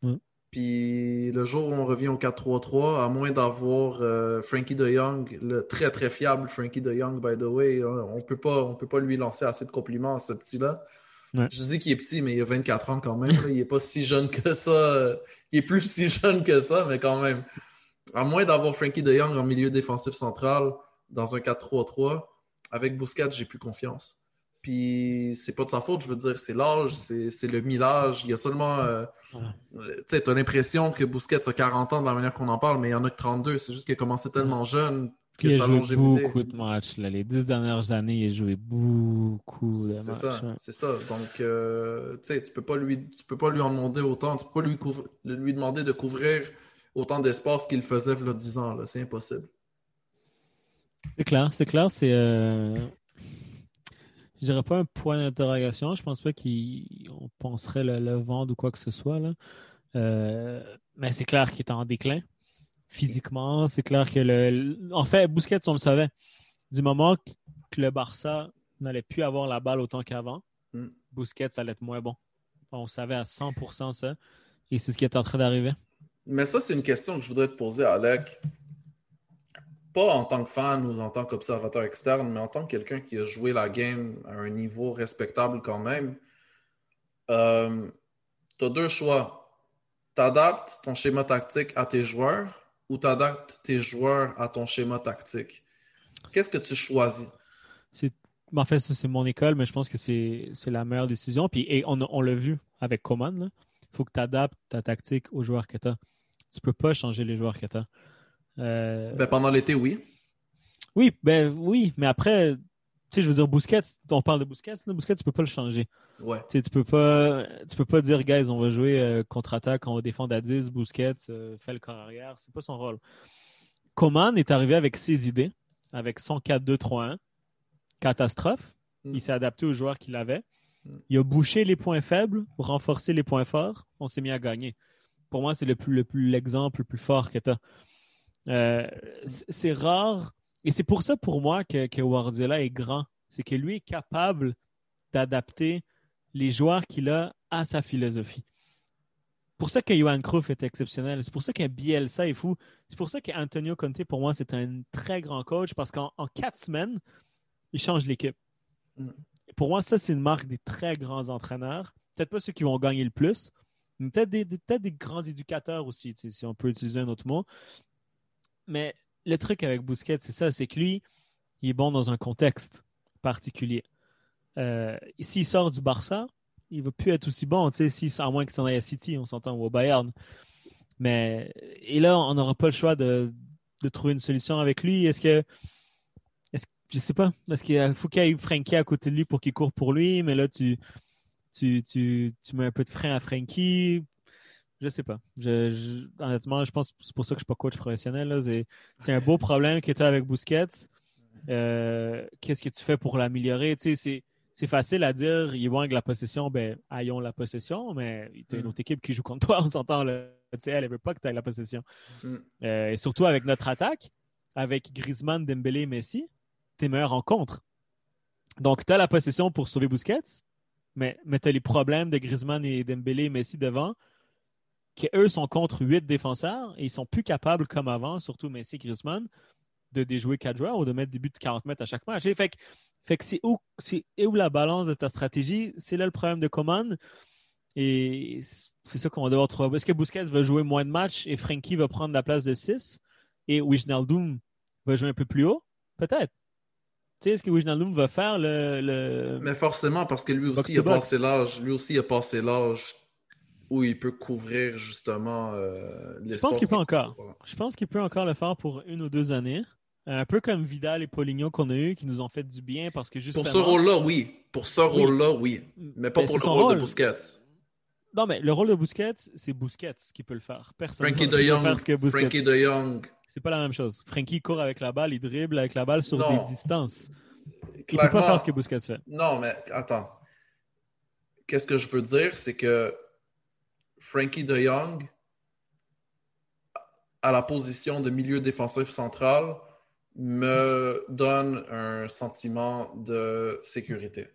Mm. Puis le jour où on revient au 4-3-3, à moins d'avoir euh, Frankie de Jong, le très très fiable Frankie de Jong, by the way, hein, on peut pas, on peut pas lui lancer assez de compliments à ce petit-là. Ouais. Je dis qu'il est petit, mais il a 24 ans quand même. là. Il est pas si jeune que ça. euh, Il est plus si jeune que ça, mais quand même. À moins d'avoir Frankie de Jong en milieu défensif central dans un 4-3-3, avec Busquets, j'ai plus confiance. Puis c'est pas de sa faute, je veux dire, c'est l'âge, c'est c'est le millage. Il y a seulement. euh, tu sais, t'as l'impression que Busquets a 40 ans de la manière qu'on en parle, mais il y en a que 32. C'est juste qu'il a commencé tellement jeune que Il sa a joué longévité. beaucoup de matchs. là. Les dix dernières années, il a joué beaucoup de C'est matchs. ça, ouais. c'est ça. Donc, euh, tu sais, tu peux pas lui, tu peux pas lui en demander autant. Tu peux pas lui, lui demander de couvrir autant d'espace qu'il faisait il y a 10 ans. là. C'est impossible. C'est clair, c'est clair. C'est. Euh... Je dirais pas un point d'interrogation. Je pense pas qu'on penserait le, le vendre ou quoi que ce soit. Là. Euh, Mais c'est clair qu'il est en déclin. Physiquement, c'est clair que le. En fait, Busquets, on le savait. Du moment que le Barça n'allait plus avoir la balle autant qu'avant, Mm. Busquets, ça allait être moins bon. On savait à 100% ça. Et c'est ce qui est en train d'arriver. Mais ça, c'est une question que je voudrais te poser, Alec. Pas en tant que fan ou en tant qu'observateur externe, mais en tant que quelqu'un qui a joué la game à un niveau respectable quand même. Euh, tu as deux choix. Tu adaptes ton schéma tactique à tes joueurs ou tu adaptes tes joueurs à ton schéma tactique. Qu'est-ce que tu choisis? En fait, c'est mon école, mais je pense que c'est la meilleure décision. Et on, l'a vu avec Coman. Il faut que tu adaptes ta tactique aux joueurs que tu as. Tu peux pas changer les joueurs que tu. Ben, pendant l'été, oui. Oui, ben oui, mais après, tu sais, je veux dire, Busquets, on parle de Busquets, là, Busquets, tu peux pas le changer. Ouais. Tu sais, tu peux pas, tu peux pas dire, guys, on va jouer euh, contre-attaque, on va défendre à 10, Busquets, euh, fait le corps arrière. C'est pas son rôle. Coman est arrivé avec ses idées, avec son 4-2-3-1. Catastrophe. Mm. Il s'est adapté aux joueurs qu'il avait. Il a bouché les points faibles, renforcé les points forts. On s'est mis à gagner. Pour moi, c'est le plus, le plus l'exemple le plus fort que tu as. C'est rare. Et c'est pour ça, pour moi, que, que Guardiola est grand. C'est que lui est capable d'adapter les joueurs qu'il a à sa philosophie. pour ça que Johan Cruyff est exceptionnel. C'est pour ça qu'un Bielsa est fou. C'est pour ça qu'Antonio Conte, pour moi, c'est un très grand coach parce qu'en en quatre semaines, il change l'équipe. Mm. Pour moi, ça, c'est une marque des très grands entraîneurs. Peut-être pas ceux qui vont gagner le plus, mais peut-être des, des- peut-être des grands éducateurs aussi, si on peut utiliser un autre mot. Mais le truc avec Busquets, c'est ça, c'est que lui, il est bon dans un contexte particulier. Euh, S'il sort du Barça, il va plus être aussi bon, tu sais, à moins qu'il s'en aille à City, on s'entend, ou au Bayern. Mais, et là, on n'aura pas le choix de, de trouver une solution avec lui. Est-ce que, est-ce, je sais pas, est-ce qu'il faut qu'il y ait Frankie à côté de lui pour qu'il court pour lui, mais là, tu, tu, tu, tu mets un peu de frein à Frankie. Je sais pas. Je, je- honnêtement, je pense que c'est pour ça que je suis pas coach professionnel. là. C'est, un beau problème que tu as avec Busquets. Euh, qu'est-ce que tu fais pour l'améliorer? Tu sais, c'est, facile à dire, il est bon avec la possession, ben, ayons la possession, mais tu as une Mm. autre équipe qui joue contre toi, on s'entend, là. Tu sais, elle ne veut pas que tu aies la possession. Mm. Euh, et surtout avec notre attaque, avec Griezmann, Dembélé et Messi, tu es meilleur en contre. Donc, tu as la possession pour sauver Busquets, mais, mais tu as les problèmes de Griezmann et Dembélé et Messi devant, qui eux sont contre huit défenseurs et ils sont plus capables, comme avant, surtout Messi et Griezmann, de déjouer quatre joueurs ou de mettre des buts de 40 mètres à chaque match. Et fait que, fait que c'est où, où la balance de ta stratégie? C'est là le problème de Coman. Et c'est ça qu'on va devoir trouver. Est-ce que Busquets va jouer moins de matchs et Frankie va prendre la place de 6 et Wijnaldum va jouer un peu plus haut? Peut-être. Tu sais, est-ce que Wijnaldum va faire le. le... Mais forcément, parce que lui aussi, a passé l'âge. Lui aussi, il a passé l'âge où il peut couvrir justement euh, Je l'espace. pense qu'il peut encore. Je pense qu'il peut encore le faire pour une ou deux années. Un peu comme Vidal et Poligno qu'on a eu, qui nous ont fait du bien parce que justement. Pour ce rôle-là, oui. Pour ce rôle-là, oui. Mais pas Ben, pour le rôle, rôle. de Busquets. Non, mais le rôle de Busquets, c'est Busquets qui peut le faire. Personne Frankie de Jong, faire ce que Busquets. Frankie de Jong, C'est pas la même chose. Frankie court avec la balle, il dribble avec la balle sur Non. des distances. Il peut Clairement. pas faire ce que Busquets fait. Non, mais attends. Qu'est-ce que je veux dire, c'est que Frankie de Jong, à la position de milieu défensif central, me donne un sentiment de sécurité.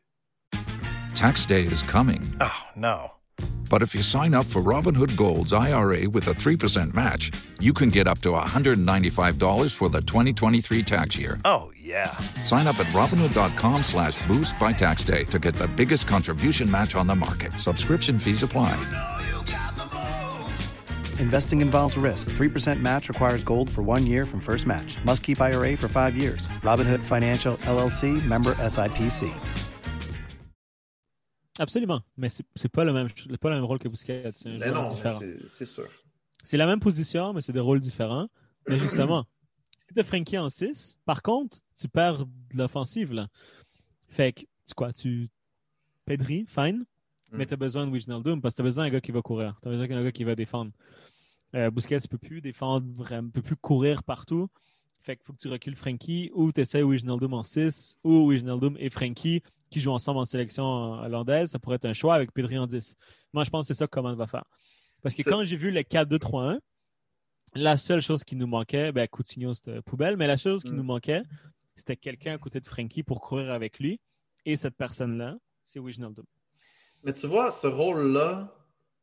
Tax day is coming. Oh, no. But if you sign up for Robinhood Gold's IRA with a 3% match, you can get up to $195 for the 2023 tax year. Oh, yeah. Sign up at Robinhood.com slash boost by tax day to get the biggest contribution match on the market. Subscription fees apply. Investing involves risk. 3% match requires gold for one year from first match. Must keep IRA for five years. Robinhood Financial LLC member SIPC. Absolument. Mais c'est pas le même, pas le même rôle que Busquets. C'est non, c'est- sûr. C'est la même position, mais c'est des rôles différents. Mais justement, si tu as Frankie en 6, par contre, tu perds de l'offensive. là. Fait que, tu quoi, tu. Pedri, fine, mais tu as besoin de Wijnaldum parce que tu as besoin d'un gars qui va courir. Tu as besoin d'un gars qui va défendre. Euh, Busquets ne peut plus défendre, vraiment, peut plus courir partout. Fait qu'il faut que tu recules Frankie ou tu essaies Wijnaldum en 6 ou Wijnaldum et Frankie qui jouent ensemble en sélection hollandaise. Ça pourrait être un choix avec Pedri en 10. Moi, je pense que c'est ça que Coman va faire. Parce que quand j'ai vu le 4-2-3-1, la seule chose qui nous manquait, ben Coutinho, c'était poubelle, mais la chose qui Mm. nous manquait, c'était quelqu'un à côté de Frankie pour courir avec lui. Et cette personne-là, c'est Wijnaldum. Mais tu vois, ce rôle-là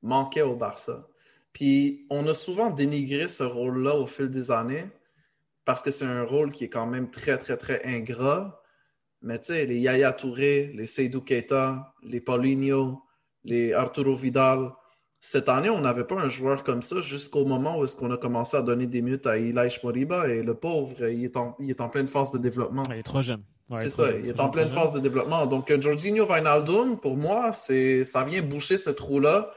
manquait au Barça. Puis on a souvent dénigré ce rôle-là au fil des années parce que c'est un rôle qui est quand même très, très, très ingrat. Mais tu sais, les Yaya Touré, les Seydou Keita, les Paulinho, les Arturo Vidal, cette année, on n'avait pas un joueur comme ça jusqu'au moment où est-ce qu'on a commencé à donner des minutes à Ilaïch Moriba et le pauvre, il est en, il est en pleine phase de développement. il est trop jeune. Ouais, c'est ça, il est en pleine phase de développement. Donc, euh, Jorginho Wijnaldum, pour moi, c'est, ça vient boucher ce trou-là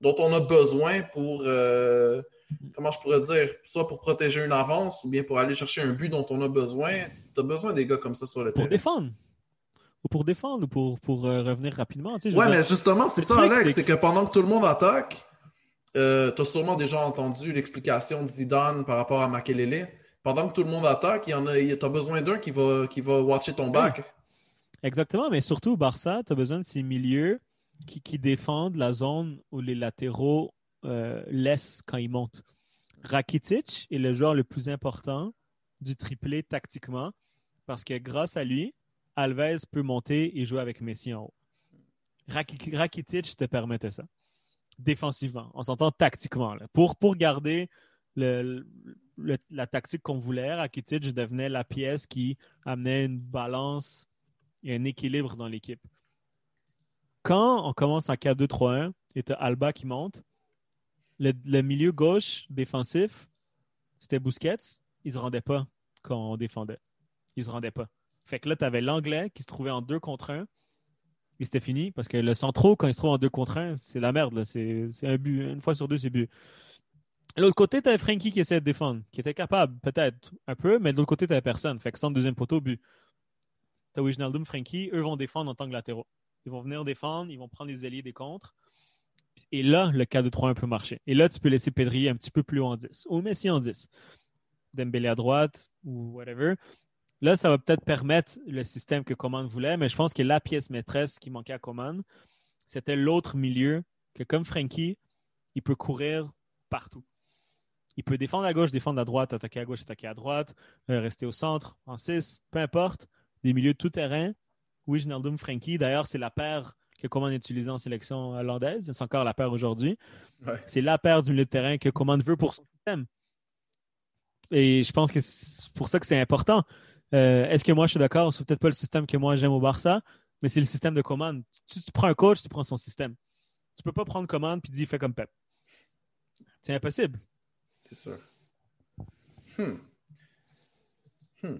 dont on a besoin pour, euh, comment je pourrais dire, soit pour protéger une avance ou bien pour aller chercher un but dont on a besoin. Tu as besoin des gars comme ça sur le Pour terrain. défendre. Ou pour défendre, ou pour, pour euh, revenir rapidement. tu sais, Ouais, mais dire, justement, c'est ça, Alex, c'est c'est que pendant que tout le monde attaque, euh, tu as sûrement déjà entendu l'explication de Zidane par rapport à Makelele. Pendant que tout le monde attaque, il y en a, t'as besoin d'un qui va, qui watcher ton back. Exactement, mais surtout Barça, tu as besoin de ces milieux qui, défendent la zone où les latéraux euh, laissent quand ils montent. Rakitic est le joueur le plus important du triplé tactiquement parce que grâce à lui, Alves peut monter et jouer avec Messi en haut. Rak- Rakitic te permettait ça. Défensivement, on s'entend tactiquement. pour garder la tactique qu'on voulait, Rakitic devenait la pièce qui amenait une balance et un équilibre dans l'équipe. Quand on commence en 4-2-3-1 et tu Alba qui monte, le, milieu gauche défensif, c'était Busquets, il se rendait pas quand on défendait. Il se rendait pas. Fait que là, tu avais l'anglais qui se trouvait en 2 contre 1 et c'était fini parce que le centraux, quand il se trouve en 2 contre 1, c'est la merde. c'est un but. Une fois sur deux, c'est but. L'autre côté, tu avais Frankie qui essayait de défendre, qui était capable, peut-être, un peu, mais de l'autre côté, tu personne. Fait que sans deuxième poteau, but. Tu as Wijnaldum, Frankie, eux vont défendre en tant que latéraux. Ils vont venir défendre, ils vont prendre les alliés des contres. Et là, le 4-2-3-1 peut marcher. Et là, tu peux laisser Pedri un petit peu plus haut en 10. Ou Messi en 10. Dembélé à droite ou whatever. Là, ça va peut-être permettre le système que Coman voulait, mais je pense que la pièce maîtresse qui manquait à Coman, c'était l'autre milieu que, comme Frankie, il peut courir partout. Il peut défendre à gauche, défendre à droite, attaquer à gauche, attaquer à droite, euh, rester au centre, en 6, peu importe. Des milieux de tout terrain. Wijnaldum, Frankie. D'ailleurs, c'est la paire que Coman utilisait en sélection hollandaise. C'est encore la paire aujourd'hui. Ouais. C'est la paire du milieu de terrain que Coman veut pour son système. Et je pense que c'est pour ça que c'est important. Euh, Est-ce que moi, je suis d'accord? C'est peut-être pas le système que moi, j'aime au Barça, mais c'est le système de Coman. Tu, tu prends un coach, tu prends son système. Tu peux pas prendre Coman puis dire fais comme Pep. C'est impossible. C'est sûr. Hmm. Hmm.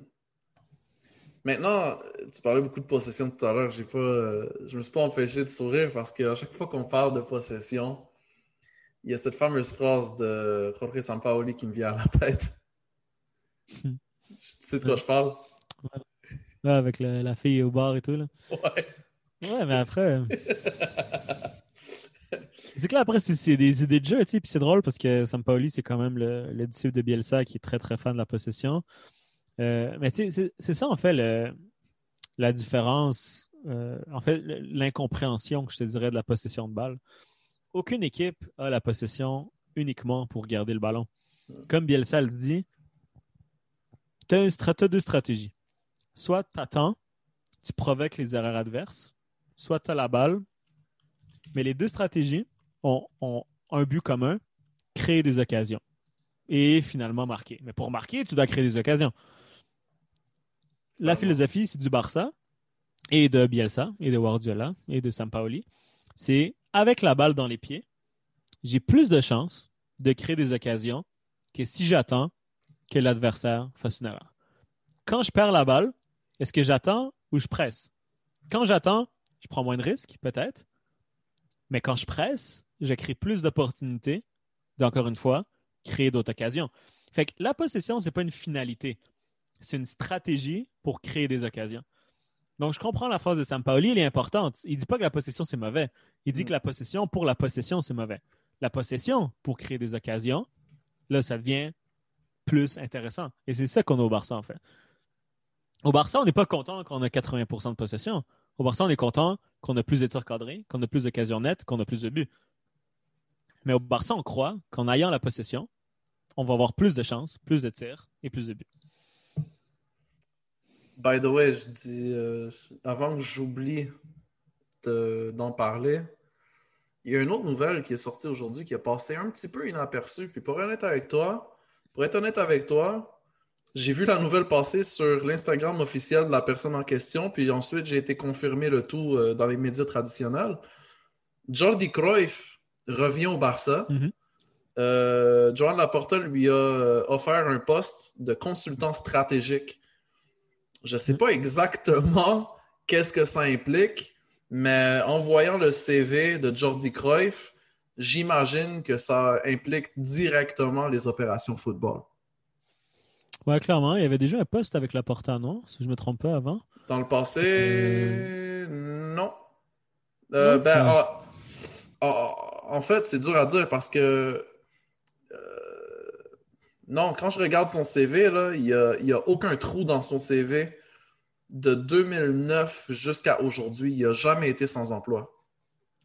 Maintenant, tu parlais beaucoup de possession tout à l'heure. J'ai pas, euh, je me suis pas empêché de sourire parce qu'à chaque fois qu'on parle de possession, il y a cette fameuse phrase de Jorge Sampaoli qui me vient à la tête. tu sais de quoi je parle? Là, avec le- la fille au bar et tout. Là. Ouais. Ouais, mais après. c'est que là, après, c'est- des idées de jeu, tu sais. Puis c'est drôle parce que Sampaoli, c'est quand même le, le disciple de Bielsa qui est très, très fan de la possession. Euh, mais tu sais, c'est- ça, en fait, le- la différence. euh, en fait, l'incompréhension que je te dirais de la possession de balle. Aucune équipe a la possession uniquement pour garder le ballon. Comme Bielsa le dit, tu as, deux stratégies. Soit tu attends, tu provoques les erreurs adverses, soit tu as la balle. Mais les deux stratégies ont, ont un but commun, créer des occasions. Et finalement marquer. Mais pour marquer, tu dois créer des occasions. La philosophie, c'est du Barça et de Bielsa et de Guardiola et de Sampaoli. C'est avec la balle dans les pieds, j'ai plus de chances de créer des occasions que si j'attends que l'adversaire fasse une erreur. Quand je perds la balle, est-ce que j'attends ou je presse? Quand j'attends, je prends moins de risques, peut-être. Mais quand je presse, je crée plus d'opportunités d'encore une fois créer d'autres occasions. Fait que la possession, c'est pas une finalité. C'est une stratégie pour créer des occasions. Donc, je comprends la phrase de Sampaoli, elle est importante. Il dit pas que la possession, c'est mauvais. Il dit que la possession, pour la possession, c'est mauvais. La possession, pour créer des occasions, là, ça devient plus intéressant. Et c'est ça qu'on a au Barça, en fait. Au Barça, on n'est pas content qu'on a 80% de possession. Au Barça, on est content qu'on a plus de tirs cadrés, qu'on a plus d'occasions nettes, qu'on a plus de buts. Mais au Barça, on croit qu'en ayant la possession, on va avoir plus de chances, plus de tirs et plus de buts. By the way, je dis, euh, avant que j'oublie de- d'en parler, il y a une autre nouvelle qui est sortie aujourd'hui qui a passé un petit peu inaperçue. Puis pour être honnête avec toi, pour être honnête avec toi, j'ai vu la nouvelle passer sur l'Instagram officiel de la personne en question, puis ensuite j'ai été confirmé le tout euh, dans les médias traditionnels. Jordi Cruyff revient au Barça. Euh, Joan Laporta lui a euh, offert un poste de consultant stratégique. Je ne sais pas exactement qu'est-ce que ça implique, mais en voyant le CV de Jordi Cruyff, j'imagine que ça implique directement les opérations football. Ouais, clairement, il y avait déjà un poste avec la Porta, non? Si je me trompe pas avant. Dans le passé, non. Euh, Ouais, ben, enfin, ah, ah, en fait, c'est dur à dire parce que euh, Non, quand je regarde son CV, là, il n'y a, il y a aucun trou dans son CV. De 2009 jusqu'à aujourd'hui, il n'a jamais été sans emploi.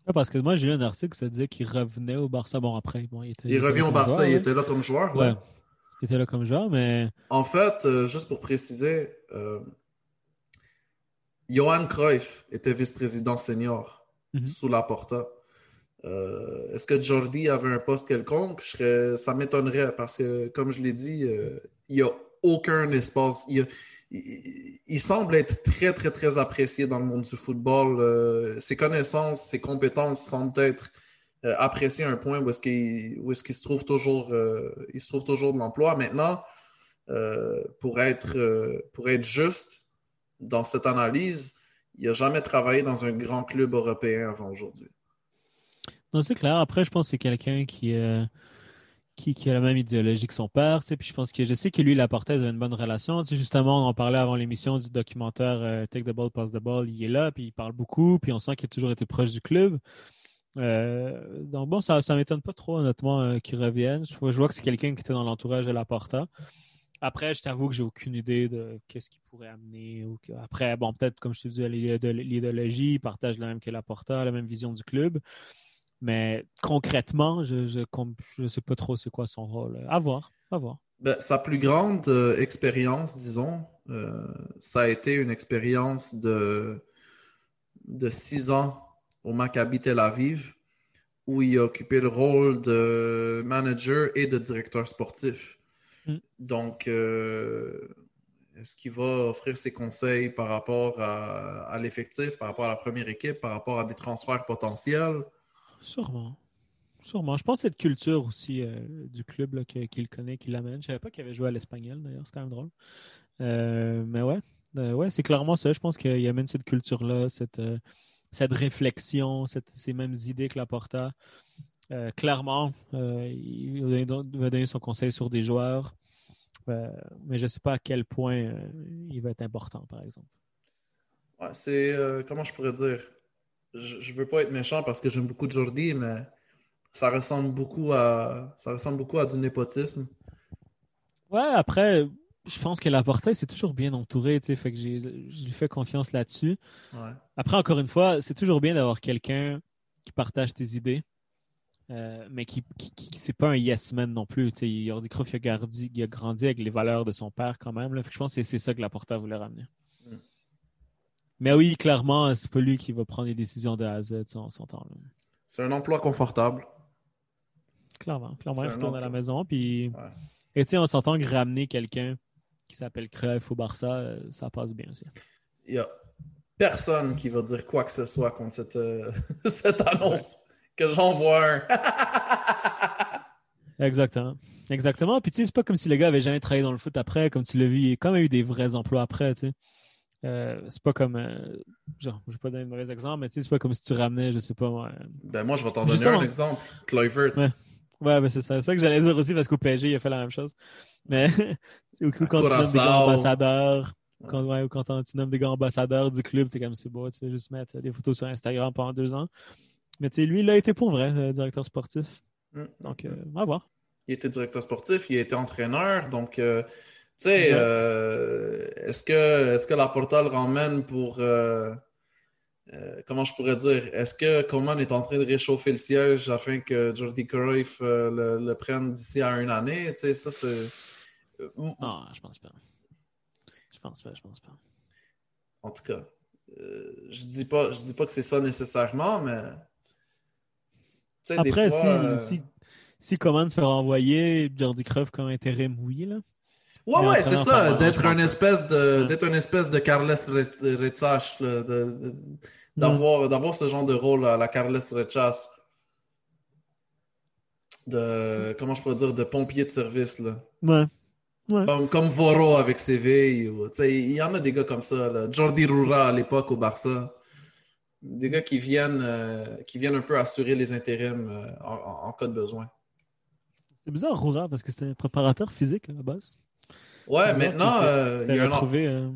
Ouais, parce que moi, j'ai lu un article qui disait qu'il revenait au Barça. Bon, après, bon, il, était, Il, revient au Barça, joueur, il ouais. était là comme joueur. Ouais. Était là comme mais. En fait, euh, juste pour préciser, euh, Johan Cruyff était vice-président senior Mhm. sous la Porta. Euh, Est-ce que Jordi avait un poste quelconque? Je serais- ça m'étonnerait parce que, comme je l'ai dit, il n'y a aucun espace. Il, a- il- il semble être très, très, très apprécié dans le monde du football. Ses connaissances, ses compétences semblent être euh, appréciées à un point où est-ce qu'il qu'il se trouve toujours, euh, il se trouve toujours de l'emploi. Maintenant, euh, pour, être, pour être juste dans cette analyse, il n'a jamais travaillé dans un grand club européen avant aujourd'hui. Non, c'est clair. Après, je pense que c'est quelqu'un qui, qui, qui a la même idéologie que son père. Puis je pense que je sais que lui, Laporte, avait une bonne relation. Justement, on en parlait avant l'émission du documentaire Take the Ball, Pass the Ball. Il est là, puis il parle beaucoup, puis on sent qu'il a toujours été proche du club. Euh, donc bon, ça ne m'étonne pas trop, honnêtement, euh, qu'il revienne. Je vois, que c'est quelqu'un qui était dans l'entourage de Laporta. Après, je t'avoue que j'ai aucune idée de qu'est-ce qu'il pourrait amener. Ou Après, bon, peut-être, comme je te dis, l'idéologie, il partage la même que Laporta, la même vision du club. Mais concrètement, je com- je sais pas trop c'est quoi son rôle. À voir, à voir. Ben, sa plus grande euh, expérience, disons, euh, ça a été une expérience de, de six ans au Maccabi Tel Aviv, où il a occupé le rôle de manager et de directeur sportif. Mm. Donc, euh, est-ce qu'il va offrir ses conseils par rapport à, à l'effectif, par rapport à la première équipe, par rapport à des transferts potentiels? Sûrement. Sûrement. Je pense que cette culture aussi euh, du club qu'il connaît, qu'il amène. Je savais pas qu'il avait joué à l'espagnol d'ailleurs, c'est quand même drôle. Euh, mais ouais, Euh, ouais, c'est clairement ça. Je pense qu'il amène cette culture-là, cette, cette réflexion, cette- ces mêmes idées que la Porta. Euh, clairement, euh, il va donner, son conseil sur des joueurs, Euh, mais je ne sais pas à quel point il va être important, par exemple. Ouais, c'est. comment je pourrais dire? Je, je veux pas être méchant parce que j'aime beaucoup Jordi, mais ça ressemble beaucoup à. Ça ressemble beaucoup à du népotisme. Ouais, après, je pense que la portail, c'est toujours bien entouré, tu sais, fait que je lui fais confiance là-dessus. Ouais. Après, encore une fois, c'est toujours bien d'avoir quelqu'un qui partage tes idées, euh, mais qui, qui, c'est pas un yes man non plus. Tu sais, Jordi Cruyff, il a, grandi, il a grandi avec les valeurs de son père quand même. Là, Fait que je pense que c'est, ça que la porta voulait ramener. Mm. Mais oui, clairement, c'est pas lui qui va prendre les décisions de A à Z, ça, on s'entend. là. C'est un emploi confortable. Clairement, clairement, il retourne à la maison. Puis... Ouais. Et tu sais, on s'entend que ramener quelqu'un qui s'appelle Cruyff au Barça, euh, ça passe bien aussi. Il y a personne qui va dire quoi que ce soit contre cette, euh, cette annonce. Que j'en vois un. Exactement. Exactement. Puis tu sais, c'est pas comme si le gars avait jamais travaillé dans le foot après, comme tu l'as vu, il a quand même eu des vrais emplois après, tu sais. Euh, c'est pas comme. euh, genre, je vais pas donner de mauvais exemple, mais tu sais, c'est pas comme si tu ramenais, je sais pas moi. Ben moi, je vais t'en donner un exemple. Ouais. Ouais, ben c'est ça. C'est ça que j'allais dire aussi parce qu'au PSG, il a fait la même chose. Mais tu nommes des gars ambassadeurs, quand, ouais, ou quand tu nommes des gars ambassadeurs du club, t'es comme c'est beau, tu veux juste mettre des photos sur Instagram pendant deux ans. Mais tu sais, lui, il a été pour vrai, euh, directeur sportif. Mm. Donc, euh, on va voir. Il était directeur sportif, il a été entraîneur. Donc, euh, tu sais, euh, est-ce que, est-ce que la Porta le ramène pour. Euh, euh, comment je pourrais dire? Est-ce que Coman est en train de réchauffer le siège afin que Jordi Cruyff euh, le, le prenne d'ici à une année? Tu sais, ça, c'est. euh, m- Non, je pense pas. Je pense pas, je pense pas. En tout cas, euh, je dis pas, je dis pas que c'est ça nécessairement, mais. Tu sais, des Après, fois, si, euh, si, si Coman se fait renvoyer, Jordi Cruyff comme intérim, oui, là. Ouais, ouais, c'est ça, d'être un espèce de, d'être une espèce de Carles Re- Rechach, là, de- de- d'avoir, d'avoir ce genre de rôle à la Carles Rechach, de, comment je pourrais dire, de pompier de service, là. Ouais. Ouais. Comme, comme Voro avec Séville, il y en a des gars comme ça, là. Jordi Rura à l'époque au Barça. Des gars qui viennent, euh, qui viennent un peu assurer les intérims euh, en, en- cas de besoin. C'est bizarre, Roura, parce que c'était un préparateur physique à la base. Ouais, maintenant, euh, il, y a un, em- retrouvé, euh,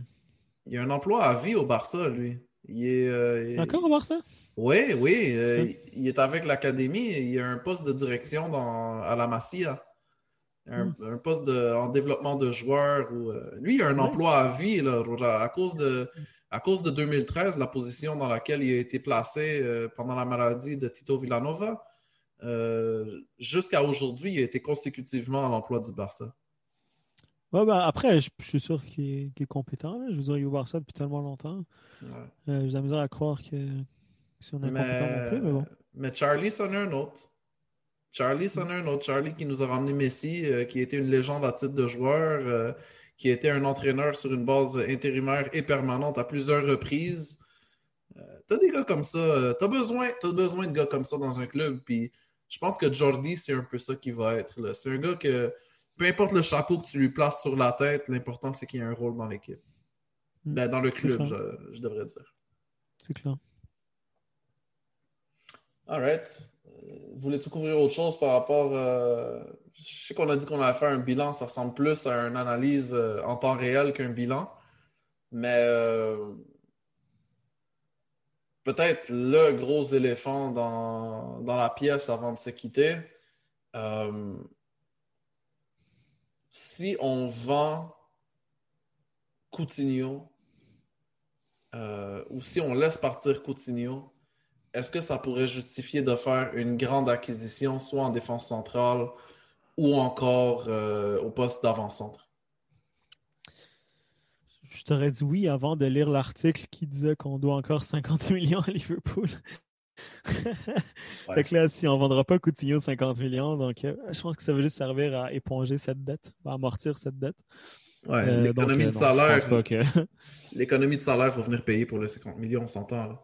il y a un emploi à vie au Barça, lui. Il est, euh, il- Encore au Barça? Oui, oui. euh, il est avec l'académie. Il y a un poste de direction dans, à la Masia. Un, Hmm. un poste de, en développement de joueurs. Ou, euh, lui, il a un Nice. emploi à vie, là. À cause, de, à cause de 2013, la position dans laquelle il a été placé pendant la maladie de Tito Villanova, jusqu'à aujourd'hui, il a été consécutivement à l'emploi du Barça. Ouais, ben, après, je, je suis sûr qu'il est, qu'il est compétent. là. Je veux dire, il ça depuis tellement longtemps. Ouais. Euh, J'ai de la misère à croire que, que c'est un incompétent non plus, mais bon. mais Charlie, c'en est un autre. Charlie, c'en est un autre. Charlie qui nous a ramené Messi, euh, qui était une légende à titre de joueur, euh, qui était un entraîneur sur une base intérimaire et permanente à plusieurs reprises. Euh, t'as des gars comme ça. t'as besoin, t'as besoin de gars comme ça dans un club. Puis je pense que Jordi, c'est un peu ça qui va être. C'est un gars que, peu importe le chapeau que tu lui places sur la tête, l'important c'est qu'il ait un rôle dans l'équipe. Mm. Ben, dans le club, je, je devrais dire. C'est clair. All right. Euh, Voulais-tu couvrir autre chose par rapport. euh, Je sais qu'on a dit qu'on allait faire un bilan, ça ressemble plus à une analyse euh, en temps réel qu'un bilan. Mais euh, peut-être le gros éléphant dans, dans la pièce avant de se quitter. euh, si on vend Coutinho euh, ou si on laisse partir Coutinho, est-ce que ça pourrait justifier de faire une grande acquisition, soit en défense centrale ou encore euh, au poste d'avant-centre? Je t'aurais dit oui avant de lire l'article qui disait qu'on doit encore 50 millions à Liverpool. Fait que là, si on vendra pas Coutinho 50 millions, donc euh, je pense que ça va juste servir à éponger cette dette, à amortir cette dette. Ouais, Euh, l'économie de euh, non, je salaire. que- L'économie de salaire va venir payer pour les 50 millions, on s'entend. là.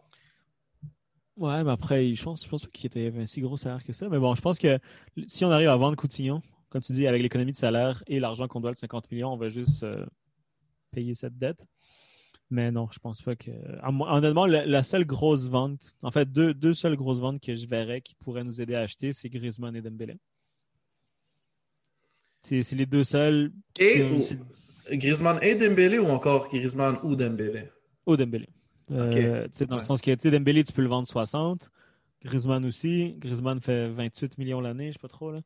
Ouais, mais après, je pense, je pense pas qu'il était un si gros salaire que ça. Mais bon, je pense que si on arrive à vendre Coutinho, comme tu dis, avec l'économie de salaire et l'argent qu'on doit, le 50 millions, on va juste euh, payer cette dette. Mais non, je pense pas que. Honnêtement, la, la seule grosse vente, en fait, deux, deux seules grosses ventes que je verrais qui pourraient nous aider à acheter, c'est Griezmann et Dembélé. C'est les deux seuls. Et ou- Griezmann et Dembélé ou encore Griezmann ou Dembélé? Au Dembélé. Euh, tu sais, dans le sens que tu sais, Dembélé, tu peux le vendre 60. Griezmann aussi. Griezmann fait 28 millions l'année, je sais pas trop. Là,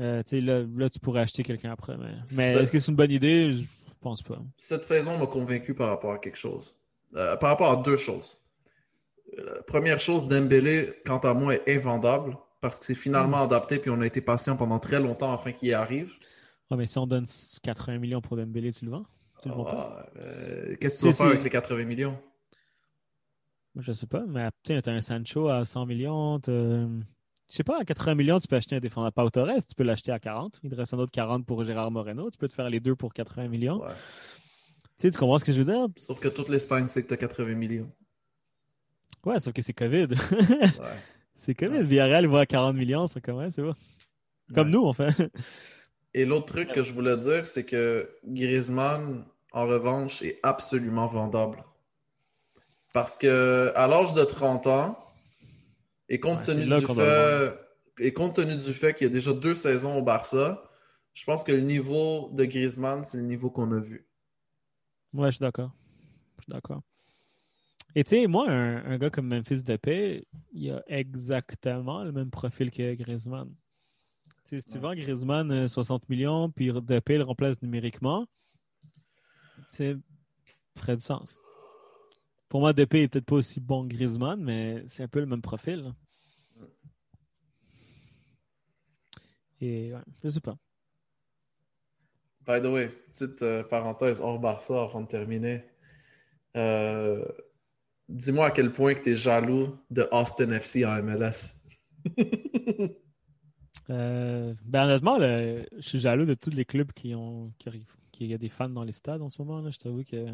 Euh, là, là, tu pourrais acheter quelqu'un après. Mais, mais est-ce que c'est une bonne idée? Je pense pas. Cette saison m'a convaincu par rapport à quelque chose. Euh, par rapport à deux choses. Première chose, Dembélé, quant à moi, est invendable parce que c'est finalement adapté puis on a été patient pendant très longtemps afin qu'il y arrive. Ah, mais si on donne 80 millions pour Dembélé, tu le vends? Tu le vends pas? Ah, euh, Qu'est-ce que tu vas faire avec les 80 millions? Je sais pas, mais tu as un Sancho à 100 millions. Je sais pas, à 80 millions, tu peux acheter un défenseur. Pau Torres, tu peux l'acheter à 40. Il te reste un autre 40 pour Gérard Moreno. Tu peux te faire les deux pour 80 millions. Ouais. Tu sais, tu comprends ce que je veux dire? Sauf que toute l'Espagne sait que tu as 80 millions. Ouais, sauf que c'est COVID. Ouais. c'est COVID. Villarreal il va à 40 millions, c'est comme, ouais, c'est bon. Comme Ouais. nous, on fait. Et l'autre truc que je voulais dire, c'est que Griezmann, en revanche, est absolument vendable. Parce que à l'âge de 30 ans, et compte, Ouais, tenu du fait, et compte tenu du fait qu'il y a déjà deux saisons au Barça, je pense que le niveau de Griezmann, c'est le niveau qu'on a vu. Ouais, je suis d'accord. Je suis d'accord. Et tu sais, moi, un, un gars comme Memphis Depay, il a exactement le même profil que Griezmann. Tu sais, si tu vends Griezmann euh, 60 millions, puis Depay le remplace numériquement, c'est ferait du sens. Pour moi, Depay est peut-être pas aussi bon que Griezmann, mais c'est un peu le même profil. Et ouais, je sais pas. By the way, petite euh, parenthèse hors Barça avant de terminer. Euh, Dis-moi à quel point que tu es jaloux de Austin FC en MLS. Euh, ben honnêtement, là, je suis jaloux de tous les clubs qui ont qui y a des fans dans les stades en ce moment. Là. Je t'avoue que